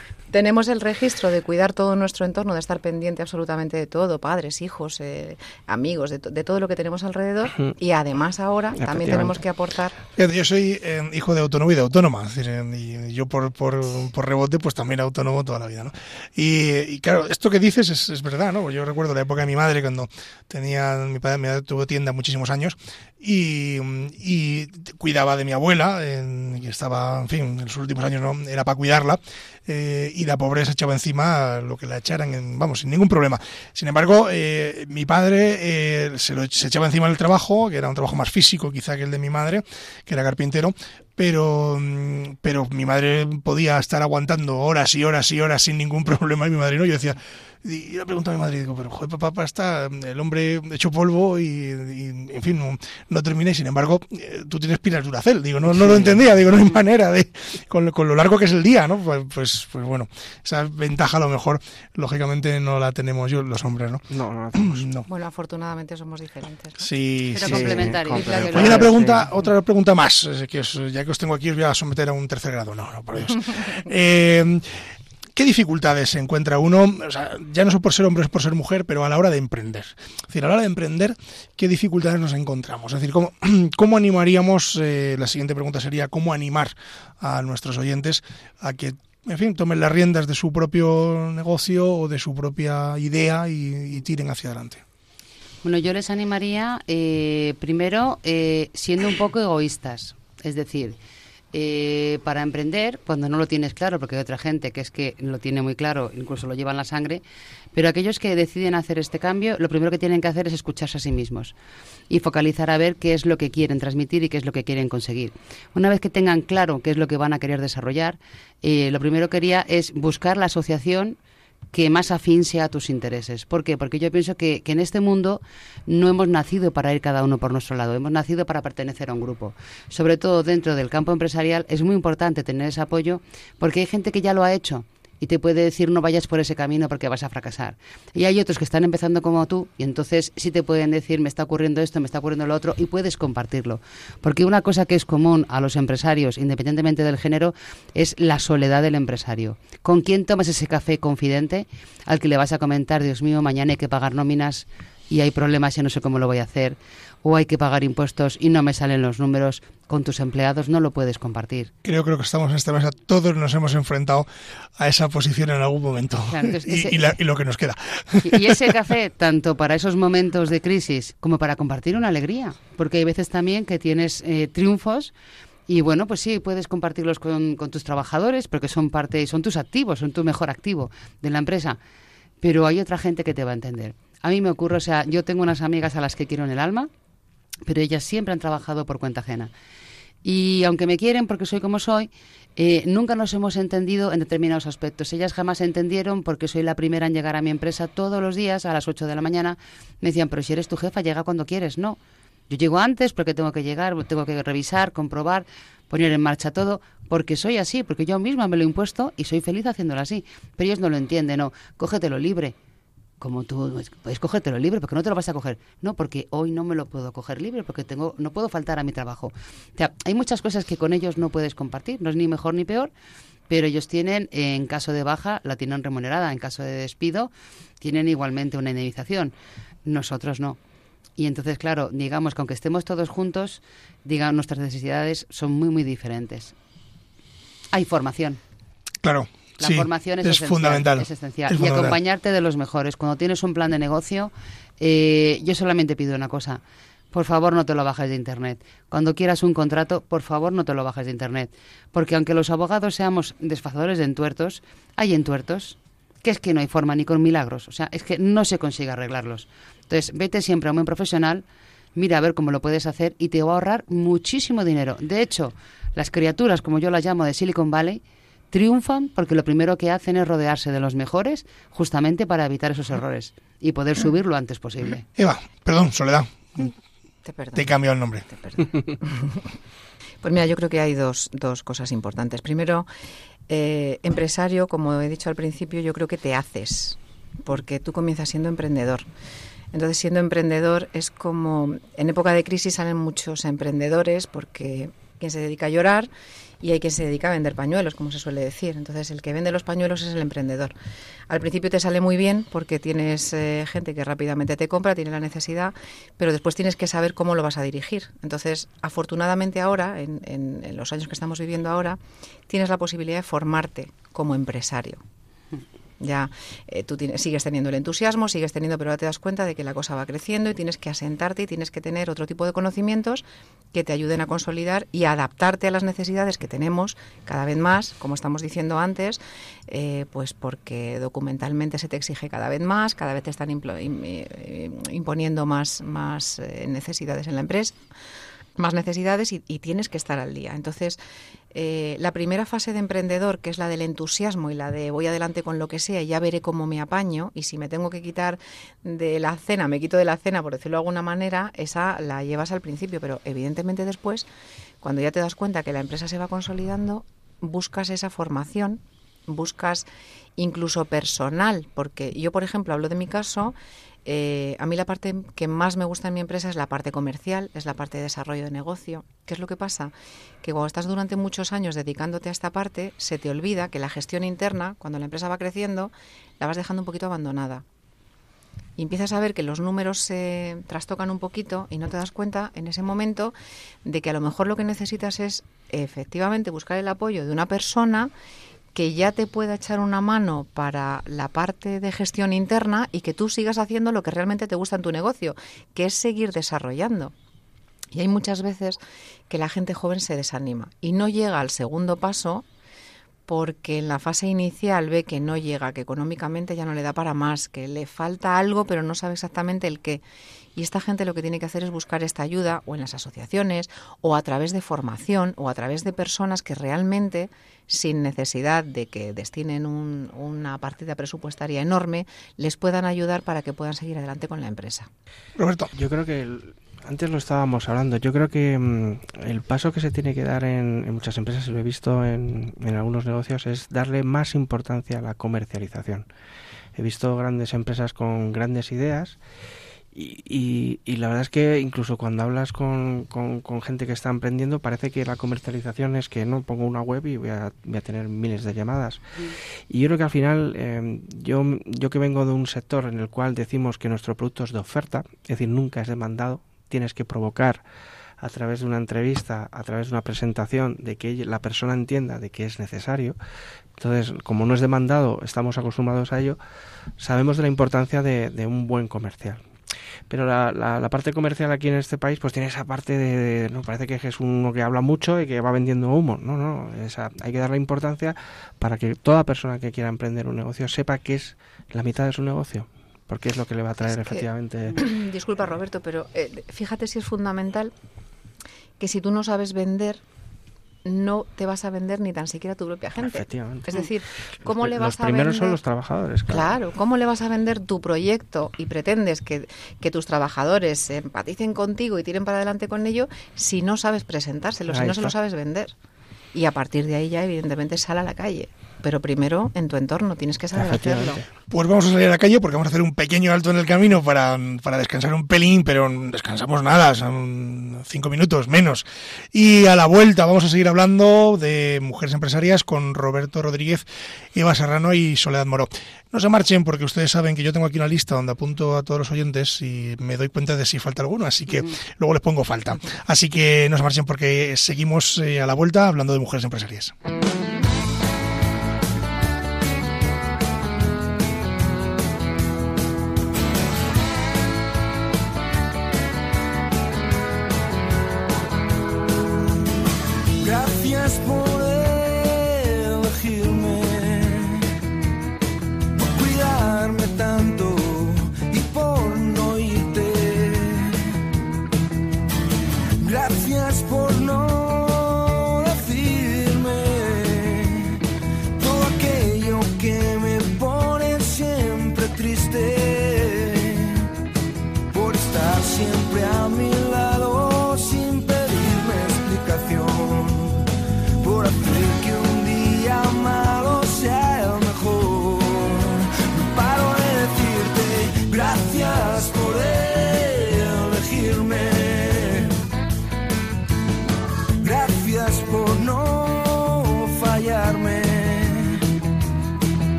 el registro de cuidar todo nuestro entorno, de estar pendiente absolutamente de todo, padres, hijos, eh, amigos, de, todo lo que tenemos alrededor. Y además ahora también tenemos que aportar. Yo soy eh, hijo de autónomo y de autónoma. y yo por, por, por, rebote, pues también autónomo toda la vida. ¿no? Y, claro, esto que dices es, es, verdad. ¿no? Yo recuerdo la época de mi madre cuando tenía, mi padre, mi tuvo tienda muchísimos años y, y cuidaba de mi abuela, que estaba, en fin, en los últimos años no era para cuidarla. Eh, y la pobreza echaba encima lo que la echaran, en, vamos, sin ningún problema. Sin embargo, eh, mi padre eh, se, lo, se echaba encima el trabajo, que era un trabajo más físico quizá que el de mi madre, que era carpintero, pero, pero mi madre podía estar aguantando horas y horas y horas sin ningún problema y mi madre no. Yo decía, y yo le pregunto a mi madre, digo, pero joder, papá, está el hombre hecho polvo y, en fin, no, no termina y sin embargo eh, tú tienes pilas Duracel. Digo, no, no lo entendía, digo, no hay manera de, con, con, lo largo que es el día, ¿no? Pues, pues, pues, bueno, esa ventaja a lo mejor, lógicamente, no la tenemos yo, los hombres, ¿no? No, no, no. Bueno, afortunadamente somos diferentes. Sí, Pero sí. complementarios. Hay una pregunta, otra pregunta más, que ya que os tengo aquí os voy a someter a un tercer grado. No, no, por Dios. eh, ¿Qué dificultades se encuentra uno, ya no por ser hombre, es por ser mujer, pero a la hora de emprender? Es decir, a la hora de emprender, ¿qué dificultades nos encontramos? Es decir, ¿cómo, cómo animaríamos, eh, la siguiente pregunta sería, ¿cómo animar a nuestros oyentes a que, en fin, tomen las riendas de su propio negocio o de su propia idea y, tiren hacia adelante? Bueno, yo les animaría, eh, primero, siendo un poco egoístas. Es decir, eh, para emprender, cuando no lo tienes claro, porque hay otra gente que es que lo tiene muy claro, incluso lo lleva en la sangre, pero aquellos que deciden hacer este cambio, lo primero que tienen que hacer es escucharse a sí mismos y focalizar a ver qué es lo que quieren transmitir y qué es lo que quieren conseguir. Una vez que tengan claro qué es lo que van a querer desarrollar, eh, lo primero que quería es buscar la asociación que más afín sea a tus intereses. ¿Por qué? Porque yo pienso que, que, en este mundo no hemos nacido para ir cada uno por nuestro lado, hemos nacido para pertenecer a un grupo. Sobre todo dentro del campo empresarial es muy importante tener ese apoyo porque hay gente que ya lo ha hecho y te puede decir no vayas por ese camino porque vas a fracasar. Y hay otros que están empezando como tú y entonces sí te pueden decir me está ocurriendo esto, me está ocurriendo lo otro y puedes compartirlo. Porque una cosa que es común a los empresarios, independientemente del género, es la soledad del empresario. ¿Con quién tomas ese café confidente al que le vas a comentar, Dios mío, mañana hay que pagar nóminas y hay problemas y no sé cómo lo voy a hacer? o hay que pagar impuestos y no me salen los números con tus empleados, no lo puedes compartir. Creo, creo que estamos en esta mesa, todos nos hemos enfrentado a esa posición en algún momento y, lo que nos queda. Y, ese café, tanto para esos momentos de crisis como para compartir una alegría, porque hay veces también que tienes eh, triunfos y bueno, pues sí, puedes compartirlos con, con tus trabajadores porque son parte, son tus activos, son tu mejor activo de la empresa, pero hay otra gente que te va a entender. A mí me ocurre, o sea, yo tengo unas amigas a las que quiero en el alma, pero ellas siempre han trabajado por cuenta ajena. Y aunque me quieren porque soy como soy, eh, nunca nos hemos entendido en determinados aspectos. Ellas jamás entendieron porque soy la primera en llegar a mi empresa todos los días a las 8 de la mañana. Me decían, pero si eres tu jefa, llega cuando quieres. No, yo llego antes porque tengo que llegar, tengo que revisar, comprobar, poner en marcha todo, porque soy así, porque yo misma me lo he impuesto y soy feliz haciéndolo así. Pero ellos no lo entienden, no, cógetelo libre como tú puedes cogértelo libre, porque no te lo vas a coger. No, porque hoy no me lo puedo coger libre, porque tengo, no puedo faltar a mi trabajo. O sea, hay muchas cosas que con ellos no puedes compartir, no es ni mejor ni peor, pero ellos tienen, en caso de baja, la tienen remunerada, en caso de despido, tienen igualmente una indemnización. Nosotros no. Y entonces, claro, digamos que aunque estemos todos juntos, digamos, nuestras necesidades son muy, muy diferentes. Hay formación. Claro. La formación es, fundamental. Es esencial. y acompañarte de los mejores. Cuando tienes un plan de negocio, eh, yo solamente pido una cosa. Por favor, no te lo bajes de Internet. Cuando quieras un contrato, por favor, no te lo bajes de Internet. Porque aunque los abogados seamos desfazadores de entuertos, hay entuertos que es que no hay forma ni con milagros. O sea, es que no se consigue arreglarlos. Entonces, vete siempre a un buen profesional, mira a ver cómo lo puedes hacer y te va a ahorrar muchísimo dinero. De hecho, las criaturas, como yo las llamo de Silicon Valley, triunfan porque lo primero que hacen es rodearse de los mejores justamente para evitar esos errores y poder subir lo antes posible. Eva, perdón, Soledad. Te, te he cambiado el nombre. pues mira, yo creo que hay dos, dos cosas importantes. Primero, eh, empresario, como he dicho al principio, yo creo que te haces, porque tú comienzas siendo emprendedor. Entonces, siendo emprendedor es como, en época de crisis salen muchos emprendedores porque quien se dedica a llorar y hay quien se dedica a vender pañuelos, como se suele decir. Entonces, el que vende los pañuelos es el emprendedor. Al principio te sale muy bien porque tienes eh, gente que rápidamente te compra, tiene la necesidad, pero después tienes que saber cómo lo vas a dirigir. Entonces, afortunadamente ahora, en, en los años que estamos viviendo ahora, tienes la posibilidad de formarte como empresario. Ya eh, tú tienes, sigues teniendo el entusiasmo, sigues teniendo, pero ahora te das cuenta de que la cosa va creciendo y tienes que asentarte y tienes que tener otro tipo de conocimientos que te ayuden a consolidar y adaptarte a las necesidades que tenemos cada vez más, como estamos diciendo antes, eh, pues porque documentalmente se te exige cada vez más, cada vez te están eh, imponiendo más, más necesidades en la empresa más necesidades y, tienes que estar al día. Entonces, eh, la primera fase de emprendedor, que es la del entusiasmo y la de voy adelante con lo que sea y ya veré cómo me apaño, y si me tengo que quitar de la cena, me quito de la cena, por decirlo de alguna manera, esa la llevas al principio, pero evidentemente después, cuando ya te das cuenta que la empresa se va consolidando, buscas esa formación, buscas incluso personal, porque yo, por ejemplo, hablo de mi caso, eh, a mí la parte que más me gusta en mi empresa es la parte comercial, es la parte de desarrollo de negocio. ¿Qué es lo que pasa? Que cuando estás durante muchos años dedicándote a esta parte, se te olvida que la gestión interna, cuando la empresa va creciendo, la vas dejando un poquito abandonada. Y empiezas a ver que los números se trastocan un poquito y no te das cuenta en ese momento de que a lo mejor lo que necesitas es efectivamente buscar el apoyo de una persona que ya te pueda echar una mano para la parte de gestión interna y que tú sigas haciendo lo que realmente te gusta en tu negocio, que es seguir desarrollando. Y hay muchas veces que la gente joven se desanima y no llega al segundo paso porque en la fase inicial ve que no llega, que económicamente ya no le da para más, que le falta algo pero no sabe exactamente el qué. Y esta gente lo que tiene que hacer es buscar esta ayuda o en las asociaciones o a través de formación o a través de personas que realmente, sin necesidad de que destinen una partida presupuestaria enorme, les puedan ayudar para que puedan seguir adelante con la empresa. Roberto, yo creo que antes lo estábamos hablando. Yo creo que mm, el paso que se tiene que dar en, muchas empresas, y lo he visto en, en, algunos negocios, es darle más importancia a la comercialización. He visto grandes empresas con grandes ideas y, y, la verdad es que incluso cuando hablas con, con, gente que está emprendiendo, parece que la comercialización es que no pongo una web y voy a, voy a tener miles de llamadas. Y yo creo que al final, eh, yo, yo que vengo de un sector en el cual decimos que nuestro producto es de oferta, es decir, nunca es demandado, tienes que provocar a través de una entrevista, a través de una presentación, de que la persona entienda de que es necesario. Entonces, como no es demandado, estamos acostumbrados a ello, sabemos de la importancia de, de un buen comercial pero la, la, parte comercial aquí en este país pues tiene esa parte de, no parece que es uno que habla mucho y que va vendiendo humo. No no esa, hay que darle importancia para que toda persona que quiera emprender un negocio sepa que es la mitad de su negocio porque es lo que le va a traer efectivamente disculpa Roberto pero eh, fíjate si es fundamental que si tú no sabes vender no te vas a vender ni tan siquiera a tu propia gente. Es decir, ¿cómo le vas a vender? Los primeros son los trabajadores. Claro. ¿cómo le vas a vender tu proyecto y pretendes que, que, tus trabajadores empaticen contigo y tiren para adelante con ello si no sabes presentárselo, si no se lo sabes vender? Y a partir de ahí ya evidentemente sale a la calle pero primero en tu entorno tienes que saber hacerlo. Pues vamos a salir a la calle porque vamos a hacer un pequeño alto en el camino para, para descansar un pelín, pero descansamos nada, son cinco minutos menos. Y a la vuelta vamos a seguir hablando de mujeres empresarias con Roberto Rodríguez, Eva Serrano y Soledad Moro. No se marchen porque ustedes saben que yo tengo aquí una lista donde apunto a todos los oyentes y me doy cuenta de si falta alguno, así que luego les pongo falta. Así que no se marchen porque seguimos eh, a la vuelta hablando de mujeres empresarias.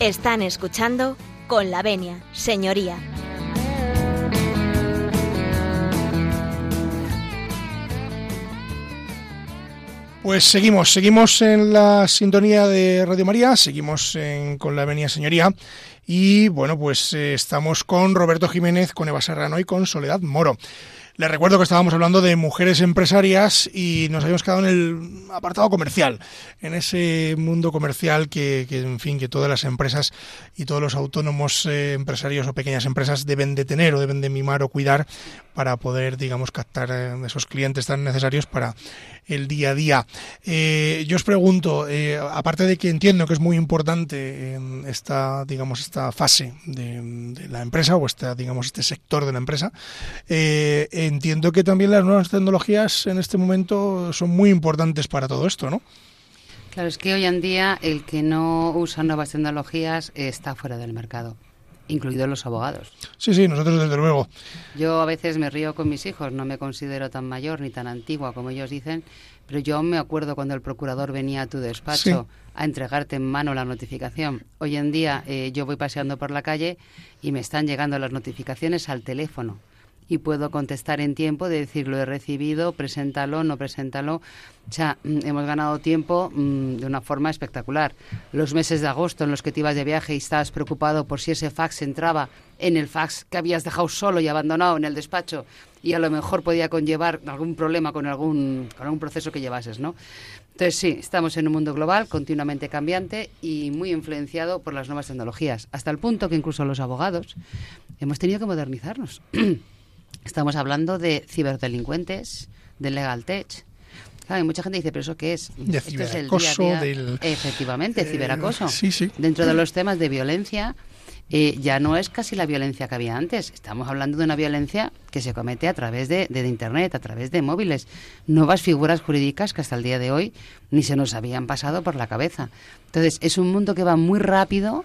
Están escuchando con la venia, señoría. Pues seguimos, seguimos en la sintonía de Radio María, seguimos con la venia señoría y bueno, pues eh, estamos con Roberto Jiménez, con Eva Serrano y con Soledad Moro. Les recuerdo que estábamos hablando de mujeres empresarias y nos habíamos quedado en el apartado comercial, en ese mundo comercial que, en fin, que todas las empresas y todos los autónomos eh, empresarios o pequeñas empresas deben de tener o deben de mimar o cuidar para poder, digamos, captar eh, esos clientes tan necesarios para el día a día. Eh, yo os pregunto, aparte de que entiendo que es muy importante esta, digamos, esta fase de, la empresa o esta, digamos, este sector de la empresa, entiendo que también las nuevas tecnologías en este momento son muy importantes para todo esto, ¿no? Claro, es que hoy en día el que no usa nuevas tecnologías está fuera del mercado incluidos los abogados. Sí, sí, nosotros desde luego. Yo a veces me río con mis hijos, no me considero tan mayor ni tan antigua como ellos dicen, pero yo me acuerdo cuando el procurador venía a tu despacho a entregarte en mano la notificación. Hoy en día eh, yo voy paseando por la calle y me están llegando las notificaciones al teléfono y puedo contestar en tiempo de decir lo he recibido, preséntalo, no preséntalo. O sea, mm, hemos ganado tiempo mm, de una forma espectacular. Los meses de agosto en los que te ibas de viaje y estabas preocupado por si ese fax entraba en el fax que habías dejado solo y abandonado en el despacho y a lo mejor podía conllevar algún problema con algún, con algún proceso que llevases, ¿no? Entonces sí, estamos en un mundo global continuamente cambiante y muy influenciado por las nuevas tecnologías, hasta el punto que incluso los abogados hemos tenido que modernizarnos. Estamos hablando de ciberdelincuentes, de legal tech. Claro, mucha gente dice, ¿pero eso qué es? De ciberacoso, Efectivamente, eh, ciberacoso. Sí, sí. Dentro de los temas de violencia, eh, ya no es casi la violencia que había antes. Estamos hablando de una violencia que se comete a través de, de, Internet, a través de móviles. Nuevas figuras jurídicas que hasta el día de hoy ni se nos habían pasado por la cabeza. Entonces, es un mundo que va muy rápido,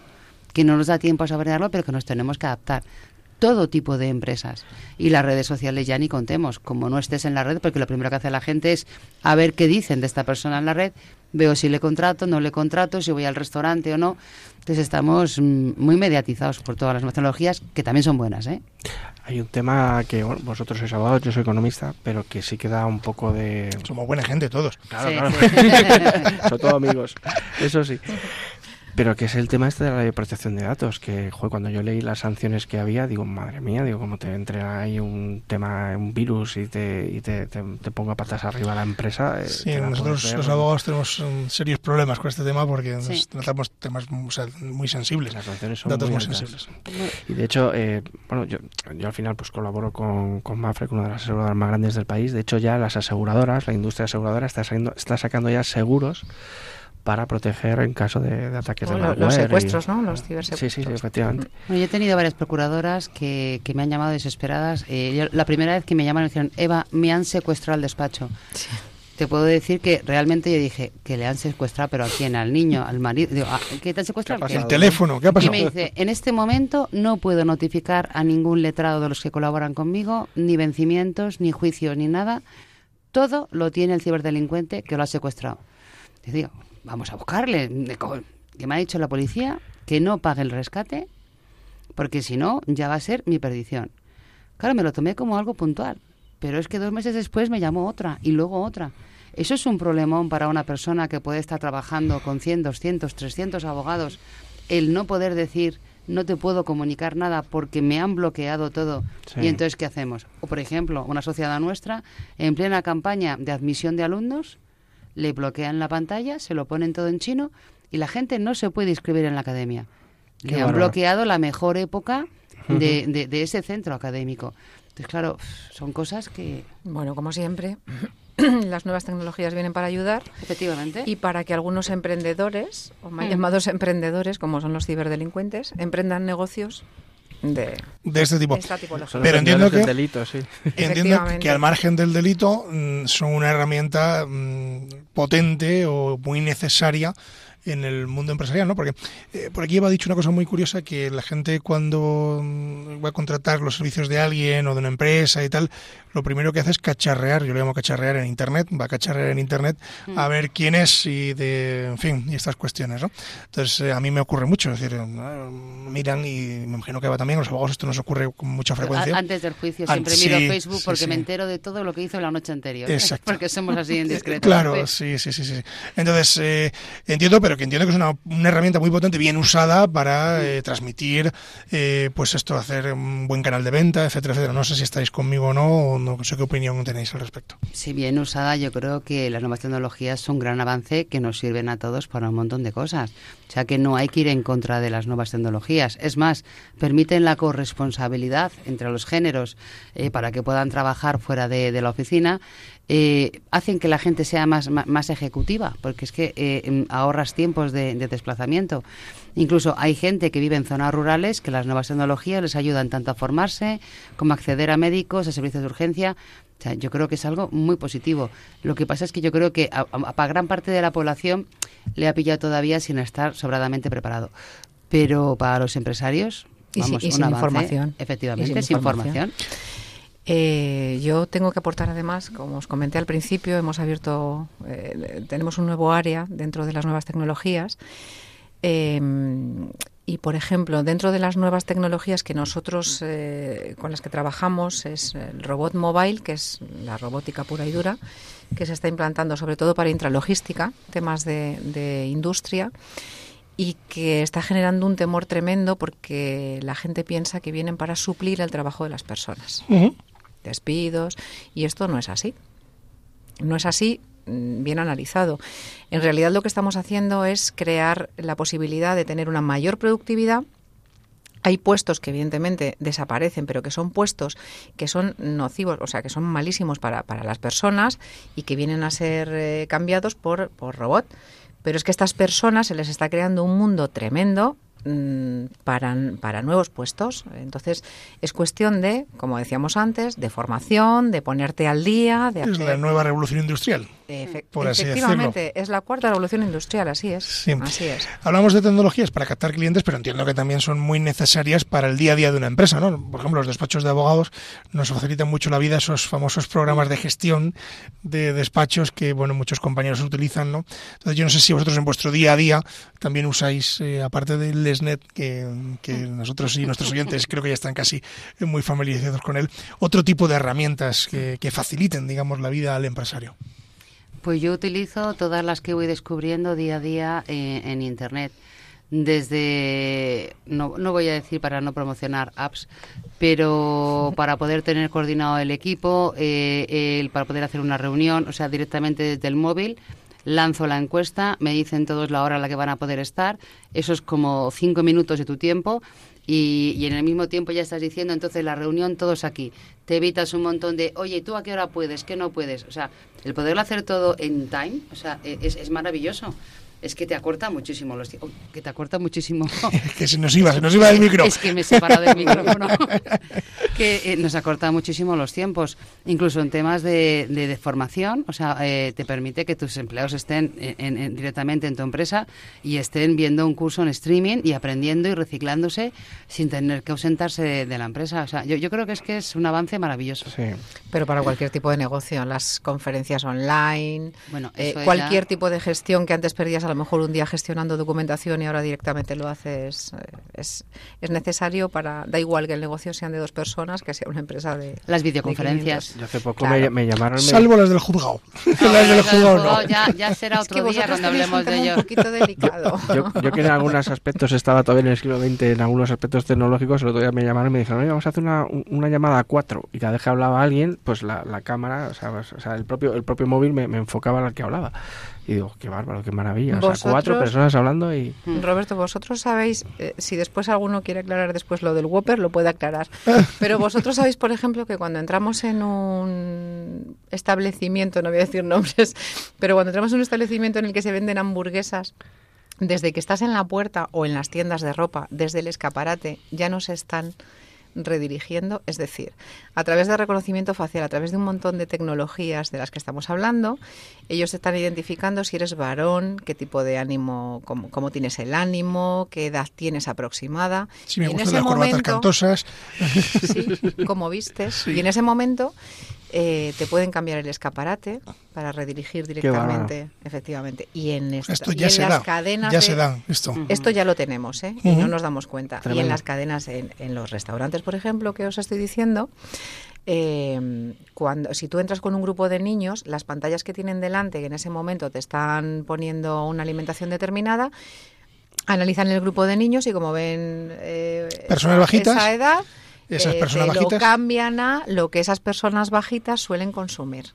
que no nos da tiempo a saborearlo, pero que nos tenemos que adaptar todo tipo de empresas. Y las redes sociales ya ni contemos, como no estés en la red, porque lo primero que hace la gente es a ver qué dicen de esta persona en la red, veo si le contrato, no le contrato, si voy al restaurante o no. Entonces estamos mm, muy mediatizados por todas las tecnologías, que también son buenas. ¿eh? Hay un tema que vosotros sois abogados, yo soy economista, pero que sí que da un poco de... Somos buena gente todos. Claro, claro. Son todos amigos, eso sí. Pero que es el tema este de la protección de datos, que cuando yo leí las sanciones que había, digo, madre mía, digo, como te entre ahí un tema, un virus y te, y te, te, ponga patas arriba a la empresa. Eh, sí, nosotros los abogados tenemos um, serios problemas con este tema porque tratamos temas muy sensibles. Las sanciones son datos muy, sensibles. Y de hecho, eh, bueno, yo, yo al final pues colaboro con, con Mafre, una de las aseguradoras más grandes del país. De hecho, ya las aseguradoras, la industria aseguradora está, sacando, está sacando ya seguros para proteger en caso de, ataques de malware. Los secuestros, ¿no? Los cibersecuestros. Sí, sí, efectivamente. yo he tenido varias procuradoras que, que me han llamado desesperadas. Eh, la primera vez que me llamaron me dijeron, Eva, me han secuestrado el despacho. Te puedo decir que realmente yo dije que le han secuestrado, pero a quién, al niño, al marido. Digo, ah, ¿Qué te han secuestrado? el teléfono, ¿qué ha pasado? Y me dice, en este momento no puedo notificar a ningún letrado de los que colaboran conmigo, ni vencimientos, ni juicios, ni nada. Todo lo tiene el ciberdelincuente que lo ha secuestrado. Te digo, vamos a buscarle. Que me ha dicho la policía que no pague el rescate, porque si no, ya va a ser mi perdición. Claro, me lo tomé como algo puntual, pero es que dos meses después me llamó otra y luego otra. Eso es un problemón para una persona que puede estar trabajando con 100, 200, 300 abogados. El no poder decir, no te puedo comunicar nada porque me han bloqueado todo. Y entonces, ¿qué hacemos? O, por ejemplo, una sociedad nuestra, en plena campaña de admisión de alumnos, le bloquean la pantalla, se lo ponen todo en chino y la gente no se puede inscribir en la academia. le han bloqueado la mejor época de, de, ese centro académico. Entonces, claro, son cosas que... Bueno, como siempre, las nuevas tecnologías vienen para ayudar. Efectivamente. Y para que algunos emprendedores, o mal mm. llamados emprendedores, como son los ciberdelincuentes, emprendan negocios de, este tipo. Pero entiendo que, delito, sí. entiendo que al margen del delito mm, son una herramienta mm, potente o muy necesaria en el mundo empresarial, ¿no? Porque eh, por aquí Eva ha dicho una cosa muy curiosa, que la gente cuando mm, va a contratar los servicios de alguien o de una empresa y tal, lo primero que hace es cacharrear, yo lo llamo cacharrear en Internet, va a cacharrear en Internet a mm. ver quién es y de, en fin, y estas cuestiones, ¿no? Entonces, eh, a mí me ocurre mucho, es decir, miran y me imagino que va también, los abogados esto nos ocurre con mucha frecuencia. Antes del juicio siempre miro Facebook porque me entero de todo lo que hizo la noche anterior. Exacto. Porque somos así indiscretos. Claro, sí, sí, sí, sí. Entonces, eh, entiendo, pero que entiendo que es una, una herramienta muy potente, bien usada para mm. eh, transmitir, pues esto, hacer un buen canal de venta, etcétera, etcétera. No sé si estáis conmigo o no, no sé qué opinión tenéis al respecto. Si bien usada, yo creo que las nuevas tecnologías son un gran avance que nos sirven a todos para un montón de cosas. O sea que no hay que ir en contra de las nuevas tecnologías. Es más, permiten la corresponsabilidad entre los géneros eh, para que puedan trabajar fuera de, la oficina. Eh, hacen que la gente sea más, más, ejecutiva, porque es que eh, ahorras tiempos de desplazamiento. Incluso hay gente que vive en zonas rurales que las nuevas tecnologías les ayudan tanto a formarse como a acceder a médicos, a servicios de urgencia. O sea, yo creo que es algo muy positivo. Lo que pasa es que yo creo que a, gran parte de la población le ha pillado todavía sin estar sobradamente preparado. Pero para los empresarios, vamos, y, sin información. Efectivamente, sin, información. Eh, yo tengo que aportar además, como os comenté al principio, hemos abierto, eh, tenemos un nuevo área dentro de las nuevas tecnologías Em, y, por ejemplo, dentro de las nuevas tecnologías que nosotros eh, con las que trabajamos es el robot mobile, que es la robótica pura y dura, que se está implantando sobre todo para intralogística, temas de, industria, y que está generando un temor tremendo porque la gente piensa que vienen para suplir el trabajo de las personas. Despidos, y esto no es así. No es así Mm, bien analizado. En realidad lo que estamos haciendo es crear la posibilidad de tener una mayor productividad hay puestos que evidentemente desaparecen, pero que son puestos que son nocivos, o sea, que son malísimos para, para las personas y que vienen a ser eh, cambiados por, por robot. Pero es que a estas personas se les está creando un mundo tremendo Mm, para, para nuevos puestos. Entonces, es cuestión de, como decíamos antes, de formación, de ponerte al día. De es la nueva revolución industrial. efectivamente, es la cuarta revolución industrial, así es. Así es. Hablamos de tecnologías para captar clientes, pero entiendo que también son muy necesarias para el día a día de una empresa. ¿no? Por ejemplo, los despachos de abogados nos facilitan mucho la vida esos famosos programas de gestión de despachos que bueno muchos compañeros utilizan. ¿no? Entonces, yo no sé si vosotros en vuestro día a día también usáis, eh, aparte del Que, nosotros y nuestros oyentes creo que ya están casi muy familiarizados con él, otro tipo de herramientas que, faciliten, digamos, la vida al empresario. Pues yo utilizo todas las que voy descubriendo día a día eh, en Internet. desde, no, no voy a decir para no promocionar apps, pero para poder tener coordinado el equipo, eh, el, para poder hacer una reunión, o sea, directamente desde el móvil, lanzo la encuesta, me dicen todos la hora a la que van a poder estar, eso es como cinco minutos de tu tiempo y, y, en el mismo tiempo ya estás diciendo, entonces la reunión todos aquí. Te evitas un montón de, oye, ¿tú a qué hora puedes? ¿Qué no puedes? O sea, el poderlo hacer todo en time, o sea, e, es, es maravilloso es que te acorta muchísimo los tiempos. Que te acorta muchísimo. que se nos iba, se nos iba del micro. Es que me he separado del micrófono. que eh, nos acorta muchísimo los tiempos. Incluso en temas de, de, de formación, o sea, eh, te permite que tus empleados estén en, en, directamente en tu empresa y estén viendo un curso en streaming y aprendiendo y reciclándose sin tener que ausentarse de, de la empresa. O sea, yo, yo, creo que es que es un avance maravilloso. Sí. Pero para cualquier tipo de negocio, las conferencias online, bueno, eh, cualquier ya... tipo de gestión que antes perdías a lo mejor un día gestionando documentación y ahora directamente lo haces, es, es necesario para, da igual que el negocio sean de dos personas, que sea una empresa de... Las videoconferencias. De Yo hace poco claro. me, me, llamaron... Salvo las del juzgado. No, las del juzgado no. Ya, ya, será otro es que día cuando hablemos de ello. un poquito delicado. yo, yo, que en algunos aspectos estaba todavía en el siglo XX, en algunos aspectos tecnológicos, el otro día me llamaron y me dijeron, oye, vamos a hacer una, una llamada a cuatro. Y cada vez que hablaba alguien, pues la, la cámara, o sea, o sea, el, propio, el propio móvil me, me enfocaba al que hablaba. Y digo, qué bárbaro, qué maravilla. O sea, cuatro personas hablando y... Roberto, vosotros sabéis, eh, si después alguno quiere aclarar después lo del Whopper, lo puede aclarar. Pero vosotros sabéis, por ejemplo, que cuando entramos en un establecimiento, no voy a decir nombres, pero cuando entramos en un establecimiento en el que se venden hamburguesas, desde que estás en la puerta o en las tiendas de ropa, desde el escaparate, ya nos están redirigiendo, es decir, a través de reconocimiento facial, a través de un montón de tecnologías de las que estamos hablando, ellos están identificando si eres varón, qué tipo de ánimo, cómo, cómo tienes el ánimo, qué edad tienes aproximada. Si me y gustan las corbatas cantosas. Sí, cómo vistes. Sí. Y en ese momento eh, te pueden cambiar el escaparate para redirigir directamente, efectivamente. Y en, esta, esto ya y en se las da, cadenas. Ya de, se da esto. Ya lo tenemos, ¿eh? Uh -huh. Y no nos damos cuenta. Tremendo. Y en las cadenas, en, en, los restaurantes, por ejemplo, que os estoy diciendo. Eh, cuando si tú entras con un grupo de niños, las pantallas que tienen delante, que en ese momento te están poniendo una alimentación determinada, analizan el grupo de niños y como ven eh, personas bajitas, esa edad, esas eh, personas te bajitas lo cambian a lo que esas personas bajitas suelen consumir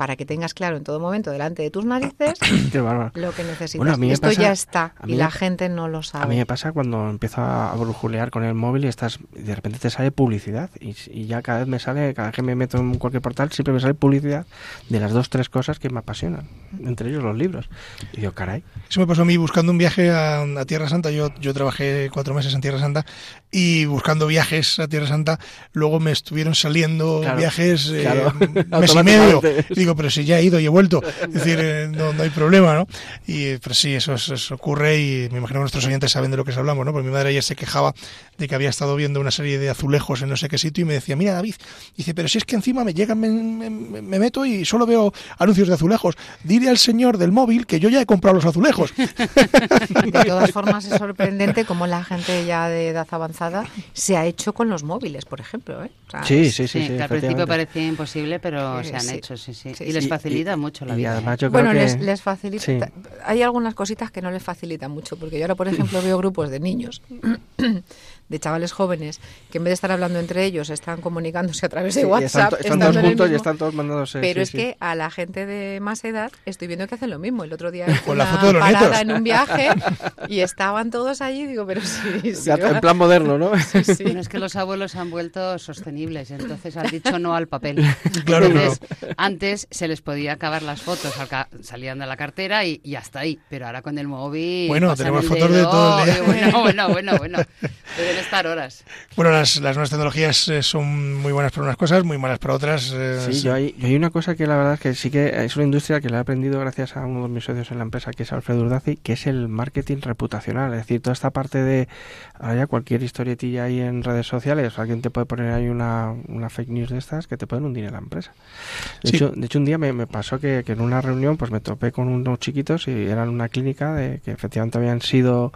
para que tengas claro en todo momento delante de tus narices lo que necesitas. Bueno, Esto pasa, ya está y la gente no lo sabe. A mí me pasa cuando empiezo a brujulear con el móvil y estás de repente te sale publicidad y, y, ya cada vez me sale, cada vez que me meto en cualquier portal siempre me sale publicidad de las dos tres cosas que me apasionan, entre ellos los libros. Y digo, caray. Eso me pasó a mí buscando un viaje a, a Tierra Santa. Yo, yo trabajé cuatro meses en Tierra Santa y buscando viajes a Tierra Santa, luego me estuvieron saliendo claro, viajes eh, claro. mes y medio. Digo, pero si ya he ido y he vuelto, es decir, eh, no, no, hay problema, ¿no? Y pero sí, eso, eso, ocurre y me imagino que nuestros oyentes saben de lo que hablamos, ¿no? Porque mi madre ayer se quejaba de que había estado viendo una serie de azulejos en no sé qué sitio y me decía, mira David, dice, pero si es que encima me llegan, me, me, me meto y solo veo anuncios de azulejos. Dile al señor del móvil que yo ya he comprado los azulejos. De todas formas es sorprendente cómo la gente ya de edad avanzada se ha hecho con los móviles, por ejemplo. ¿eh? O sea, sí, sí, sí, sí, sí, que al principio parecía imposible, pero se han sí. hecho, sí, sí. y les facilita y, mucho la y vida. Además, yo bueno, creo les, que... les facilita. Hay algunas cositas que no les facilitan mucho, porque yo ahora, por ejemplo, veo grupos de niños de chavales jóvenes que en vez de estar hablando entre ellos están comunicándose a través de sí, WhatsApp. Están, están todos juntos mismo, y están todos mandándose. Pero sí, es sí. que a la gente de más edad estoy viendo que hacen lo mismo. El otro día con una la foto de los parada nietos. en un viaje y estaban todos allí. Digo, pero sí. sí ya, en plan moderno, ¿no? Sí, sí. Bueno, es que los abuelos se han vuelto sostenibles, entonces han dicho no al papel. claro, entonces, claro. antes se les podía acabar las fotos, salían de la cartera y, y hasta ahí. Pero ahora con el móvil. Bueno, tenemos fotos dedo, de todo el día. Bueno, bueno, bueno, bueno. Estar horas. Bueno, las, las nuevas tecnologías eh, son muy buenas para unas cosas, muy malas para otras. Eh, sí, yo hay, yo hay, una cosa que la verdad es que sí que es una industria que la he aprendido gracias a uno de mis socios en la empresa, que es Alfredo Urdazi, que es el marketing reputacional. Es decir, toda esta parte de ahora ya cualquier historietilla ahí en redes sociales, alguien te puede poner ahí una, una fake news de estas que te pueden hundir en la empresa. De, sí. hecho, de hecho, un día me, me pasó que, que, en una reunión pues me topé con unos chiquitos y eran una clínica de que efectivamente habían sido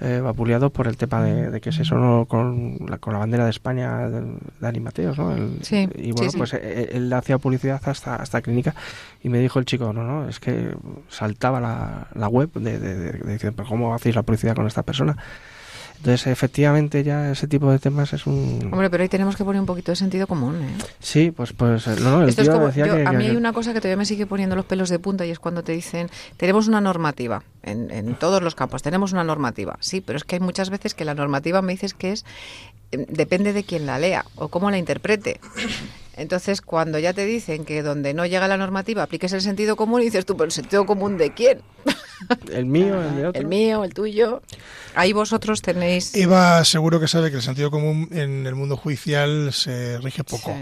eh, vapuleado por el tema de, que se sonó con la, con la bandera de España de Dani Mateos, ¿no? sí, y bueno, pues eh, él, hacía publicidad hasta, hasta clínica y me dijo el chico, no, no, es que saltaba la, la web de, de, de, pero ¿cómo hacéis la publicidad con esta persona? Entonces, efectivamente, ya ese tipo de temas es un... Hombre, pero ahí tenemos que poner un poquito de sentido común, ¿eh? Sí, pues, pues no, no, el tío decía que, A mí hay una cosa que todavía me sigue poniendo los pelos de punta y es cuando te dicen, tenemos una normativa en, en todos los campos, tenemos una normativa. Sí, pero es que hay muchas veces que la normativa me dices que es em, depende de quién la lea o cómo la interprete. Entonces, cuando ya te dicen que donde no llega la normativa apliques el sentido común, y dices tú, pero el sentido común de quién? El mío, el de otro. El mío, el tuyo. Ahí vosotros tenéis. Eva seguro que sabe que el sentido común en el mundo judicial se rige poco.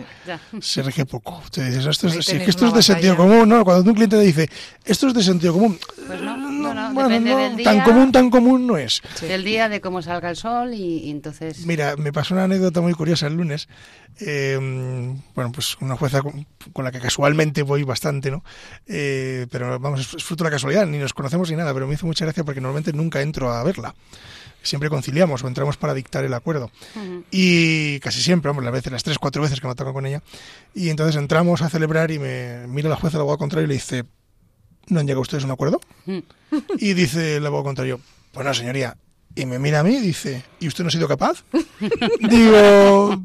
Se rige poco. Te dices, esto es, que esto es de sentido común, ¿no? Cuando un cliente te dice, esto es de sentido común. Pues no, no, no, bueno, no tan común, tan común no es. Del día de cómo salga el sol y, entonces. Mira, me pasó una anécdota muy curiosa el lunes. Eh, bueno, pues una jueza con, la que casualmente voy bastante, ¿no? Eh, pero vamos, es fruto de la casualidad, ni nos conocemos ni nada, pero me hizo mucha gracia porque normalmente nunca entro a verla. Siempre conciliamos o entramos para dictar el acuerdo. Y casi siempre, vamos, las veces, las tres, cuatro veces que me toca con ella. Y entonces entramos a celebrar y me mira la jueza, la abogado contrario y le dice, ¿no han llegado ustedes a un acuerdo? Y dice el abogado contrario, pues no, señoría, y me mira a mí y dice, ¿y usted no ha sido capaz? digo,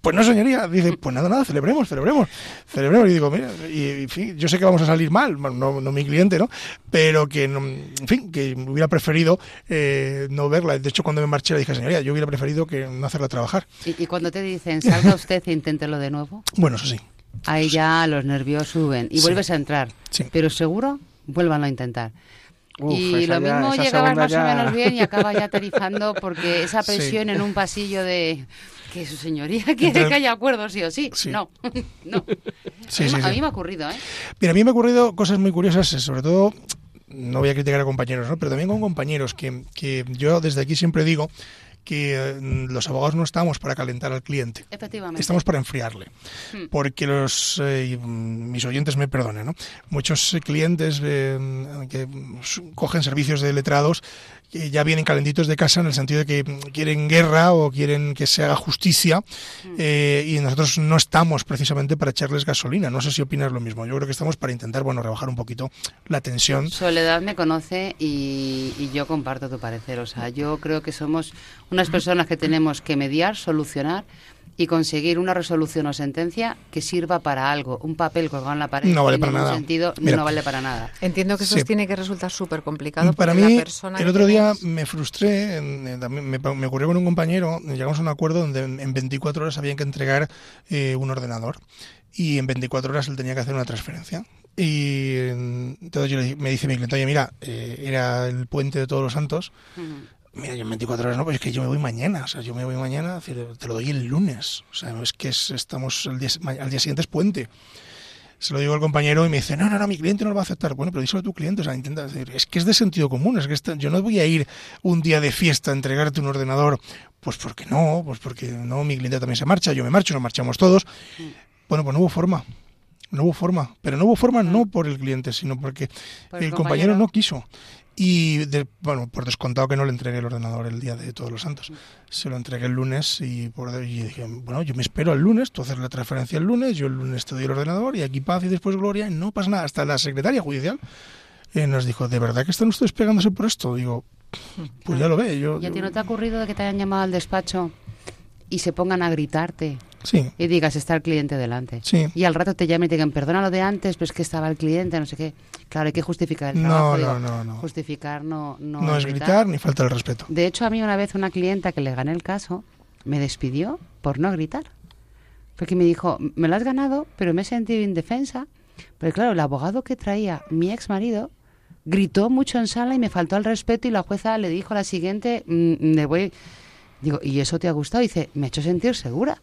pues no, señoría. Dice, pues nada, nada, celebremos, celebremos, celebremos. Y digo, mira, y, en fin, yo sé que vamos a salir mal, no, no mi cliente, ¿no? Pero que, en fin, que hubiera preferido eh, no verla. De hecho, cuando me marché le dije, señoría, yo hubiera preferido que no hacerla trabajar. ¿Y, cuando te dicen, salga usted e inténtelo de nuevo? Bueno, eso sí. Ahí ya los nervios suben y vuelves a entrar. Sí. Pero seguro, vuelvan a intentar y lo mismo llegabas más o menos bien y acaba ya aterrizando porque esa presión en un pasillo de que su señoría quiere que haya acuerdos sí o sí. No, no. a, mí, me ha ocurrido, ¿eh? Mira, a mí me ha ocurrido cosas muy curiosas, eh, sobre todo, no voy a criticar a compañeros, ¿no? pero también con compañeros que, que yo desde aquí siempre digo que eh, los abogados no estamos para calentar al cliente. Efectivamente. Estamos para enfriarle. Hmm. Porque los, eh, mis oyentes me perdonen, ¿no? muchos clientes eh, que cogen servicios de letrados que ya vienen calentitos de casa en el sentido de que quieren guerra o quieren que se haga justicia mm. eh, y nosotros no estamos precisamente para echarles gasolina. No sé si opinas lo mismo. Yo creo que estamos para intentar, bueno, rebajar un poquito la tensión. Soledad me conoce y, y yo comparto tu parecer. O sea, yo creo que somos unas personas que tenemos que mediar, solucionar y conseguir una resolución o sentencia que sirva para algo. Un papel colgado en la pared no vale para nada. sentido no vale para nada. Entiendo que eso tiene que resultar súper complicado. Para mí, el otro día me frustré, me, me, ocurrió con un compañero, llegamos a un acuerdo donde en 24 horas habían que entregar eh, un ordenador y en 24 horas él tenía que hacer una transferencia. Y entonces yo le, me dice mi cliente, oye, mira, eh, era el puente de todos los santos, Mira, yo en 24 horas no, pues es que yo me voy mañana, o sea, yo me voy mañana, te lo doy el lunes, o sea, no es que estamos, al día, al día siguiente es puente. Se lo digo al compañero y me dice, no, no, no, mi cliente no lo va a aceptar. Bueno, pero díselo a tu cliente, o sea, intenta decir, es que es de sentido común, es que yo no voy a ir un día de fiesta a entregarte un ordenador, pues porque no, pues porque no, mi cliente también se marcha, yo me marcho, nos marchamos todos. Bueno, pues no hubo forma, no hubo forma, pero no hubo forma no por el cliente, sino porque el, compañero no quiso. Y bueno, por descontado que no le entregué el ordenador el día de Todos los Santos. Se lo entregué el lunes y, por, y dije, bueno, yo me espero al lunes, tú haces la transferencia el lunes, yo el lunes te doy el ordenador y aquí paz y después gloria y no pasa nada. Hasta la secretaria judicial eh, nos dijo, ¿de verdad que están ustedes pegándose por esto? Digo, pues ya lo ve. Yo, ¿Y a ti no te ha ocurrido de que te hayan llamado al despacho y se pongan a gritarte? Sí. Y digas, está el cliente delante. Sí. Y al rato te llamen y te digan, perdona lo de antes, pero es que estaba el cliente, no sé qué. Claro, hay que justificar el trabajo. No, no, no, Justificar no, no, no es gritar. ni falta el respeto. De hecho, a mí una vez una clienta que le gané el caso me despidió por no gritar. Porque me dijo, me lo has ganado, pero me he sentido indefensa. Pero claro, el abogado que traía mi ex marido gritó mucho en sala y me faltó el respeto y la jueza le dijo a la siguiente, mm, le voy... Digo, ¿y eso te ha gustado? Dice, me ha hecho sentir segura.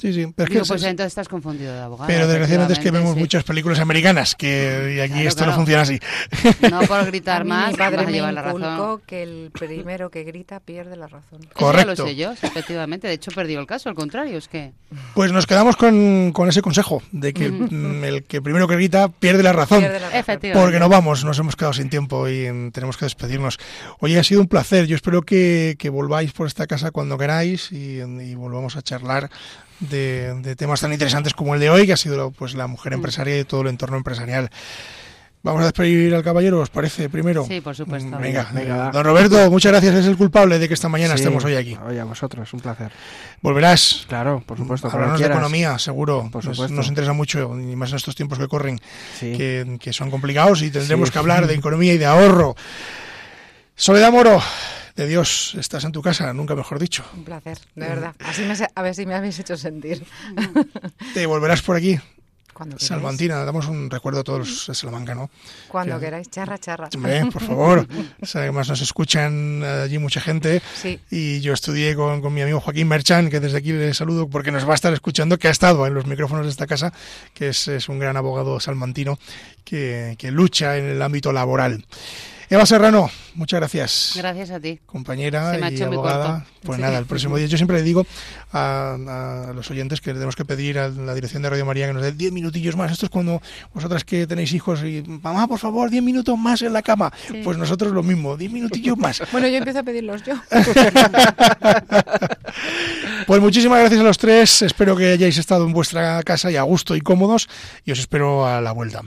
Sí, sí. Pero, Digo, pues entonces estás confundido de abogado. pero desgraciadamente es que vemos sí. muchas películas americanas que y aquí Claro, esto no claro. funciona así. No por gritar más, mi padre vas a me llevar la razón. que el primero que grita pierde la razón. Eso Correcto. ya lo sé yo, efectivamente. De hecho, perdió el caso, al contrario, es que... Pues nos quedamos con, con ese consejo de que mm, el que primero que grita pierde la razón. Pierde la razón. Efectivamente. Porque no vamos, nos hemos quedado sin tiempo y mm, tenemos que despedirnos. Oye, ha sido un placer. Yo espero que, que volváis por esta casa cuando queráis y, y volvamos a charlar de, de temas tan interesantes como el de hoy, que ha sido pues la mujer empresaria y todo el entorno empresarial. Vamos a despedir al caballero, ¿os parece? Primero. Sí, por supuesto. Mm, Venga, Venga. don Roberto, muchas gracias. Es el culpable de que esta mañana Sí. estemos hoy aquí. Oye, a vosotros, un placer. Volverás. Claro, por supuesto. Hablarnos de economía, seguro. Por Nos- supuesto. Nos, interesa mucho, y más en estos tiempos que corren, Sí. que, que son complicados y tendremos Sí. que hablar de economía y de ahorro. Soledad Moro, de Dios, estás en tu casa, nunca mejor dicho. Un placer, de verdad. Así me, se- a ver si me habéis hecho sentir. Te volverás por aquí, Cuando. Salmantina. Damos un recuerdo a todos los de Salamanca, ¿no? Cuando Que- queráis. Charra, charra. Hombre, por favor. Además nos escuchan eh, allí mucha gente. Sí. Y yo estudié con, con mi amigo Joaquín Merchan, que desde aquí le saludo porque nos va a estar escuchando, que ha estado en los micrófonos de esta casa, que es, es un gran abogado salmantino que, que lucha en el ámbito laboral. Eva Serrano, muchas gracias. Gracias a ti. Compañera Se me ha y hecho abogada. Pues Sí. nada, el próximo día. Yo siempre le digo a, a los oyentes que tenemos que pedir a la dirección de Radio María que nos dé 10 minutillos más. Esto es cuando vosotras que tenéis hijos y, mamá, por favor, 10 minutos más en la cama. Pues nosotros lo mismo, 10 minutillos más. Bueno, yo empiezo a pedirlos yo. Pues muchísimas gracias a los tres. Espero que hayáis estado en vuestra casa y a gusto y cómodos. Y os espero a la vuelta.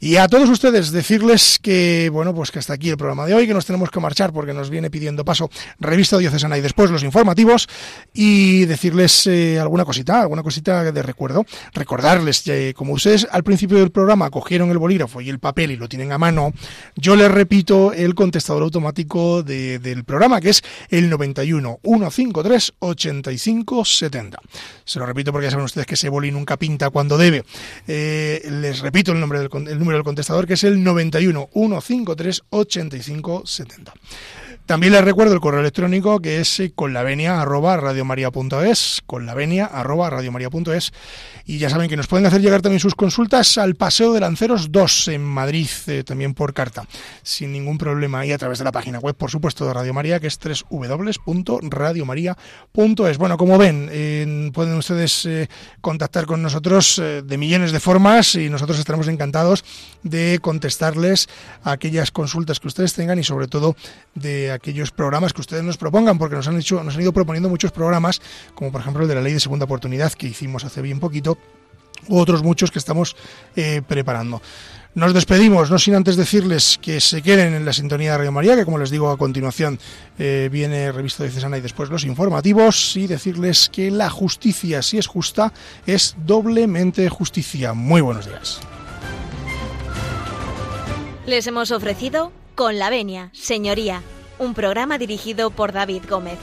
Y a todos ustedes decirles que, bueno, pues que hasta aquí el programa de hoy, que nos tenemos que marchar porque nos viene pidiendo paso Revista Diocesana y después los informativos. Y decirles eh, alguna cosita, alguna cosita de recuerdo. Recordarles, eh, como ustedes al principio del programa cogieron el bolígrafo y el papel y lo tienen a mano, yo les repito el contestador automático de- del programa, que es el 91 153 85 70. Se lo repito porque ya saben ustedes que ese boli nunca pinta cuando debe. Eh, les repito el, nombre del, el número del contestador, que es el 91 153 85 70. También les recuerdo el correo electrónico que es eh, conlavenia arroba radiomaria.es, conlavenia arroba radiomaria.es y ya saben que nos pueden hacer llegar también sus consultas al Paseo de Lanceros 2 en Madrid, eh, también por carta, sin ningún problema y a través de la página web, por supuesto, de Radio María, que es www.radiomaria.es. Bueno, como ven, pueden ustedes eh, contactar con nosotros de millones de formas y nosotros estaremos encantados de contestarles aquellas consultas que ustedes tengan y sobre todo de aquellos programas que ustedes nos propongan, porque nos han hecho, nos han ido proponiendo muchos programas, como por ejemplo el de la ley de segunda oportunidad que hicimos hace bien poquito, u otros muchos que estamos eh, preparando. Nos despedimos, no sin antes decirles que se queden en la sintonía de Radio María, que como les digo a continuación eh, viene Revista Diocesana y después los informativos, y decirles que la justicia, si es justa, es doblemente justicia. Muy buenos días. Les hemos ofrecido Con la Venia, Señoría, un programa dirigido por David Gómez.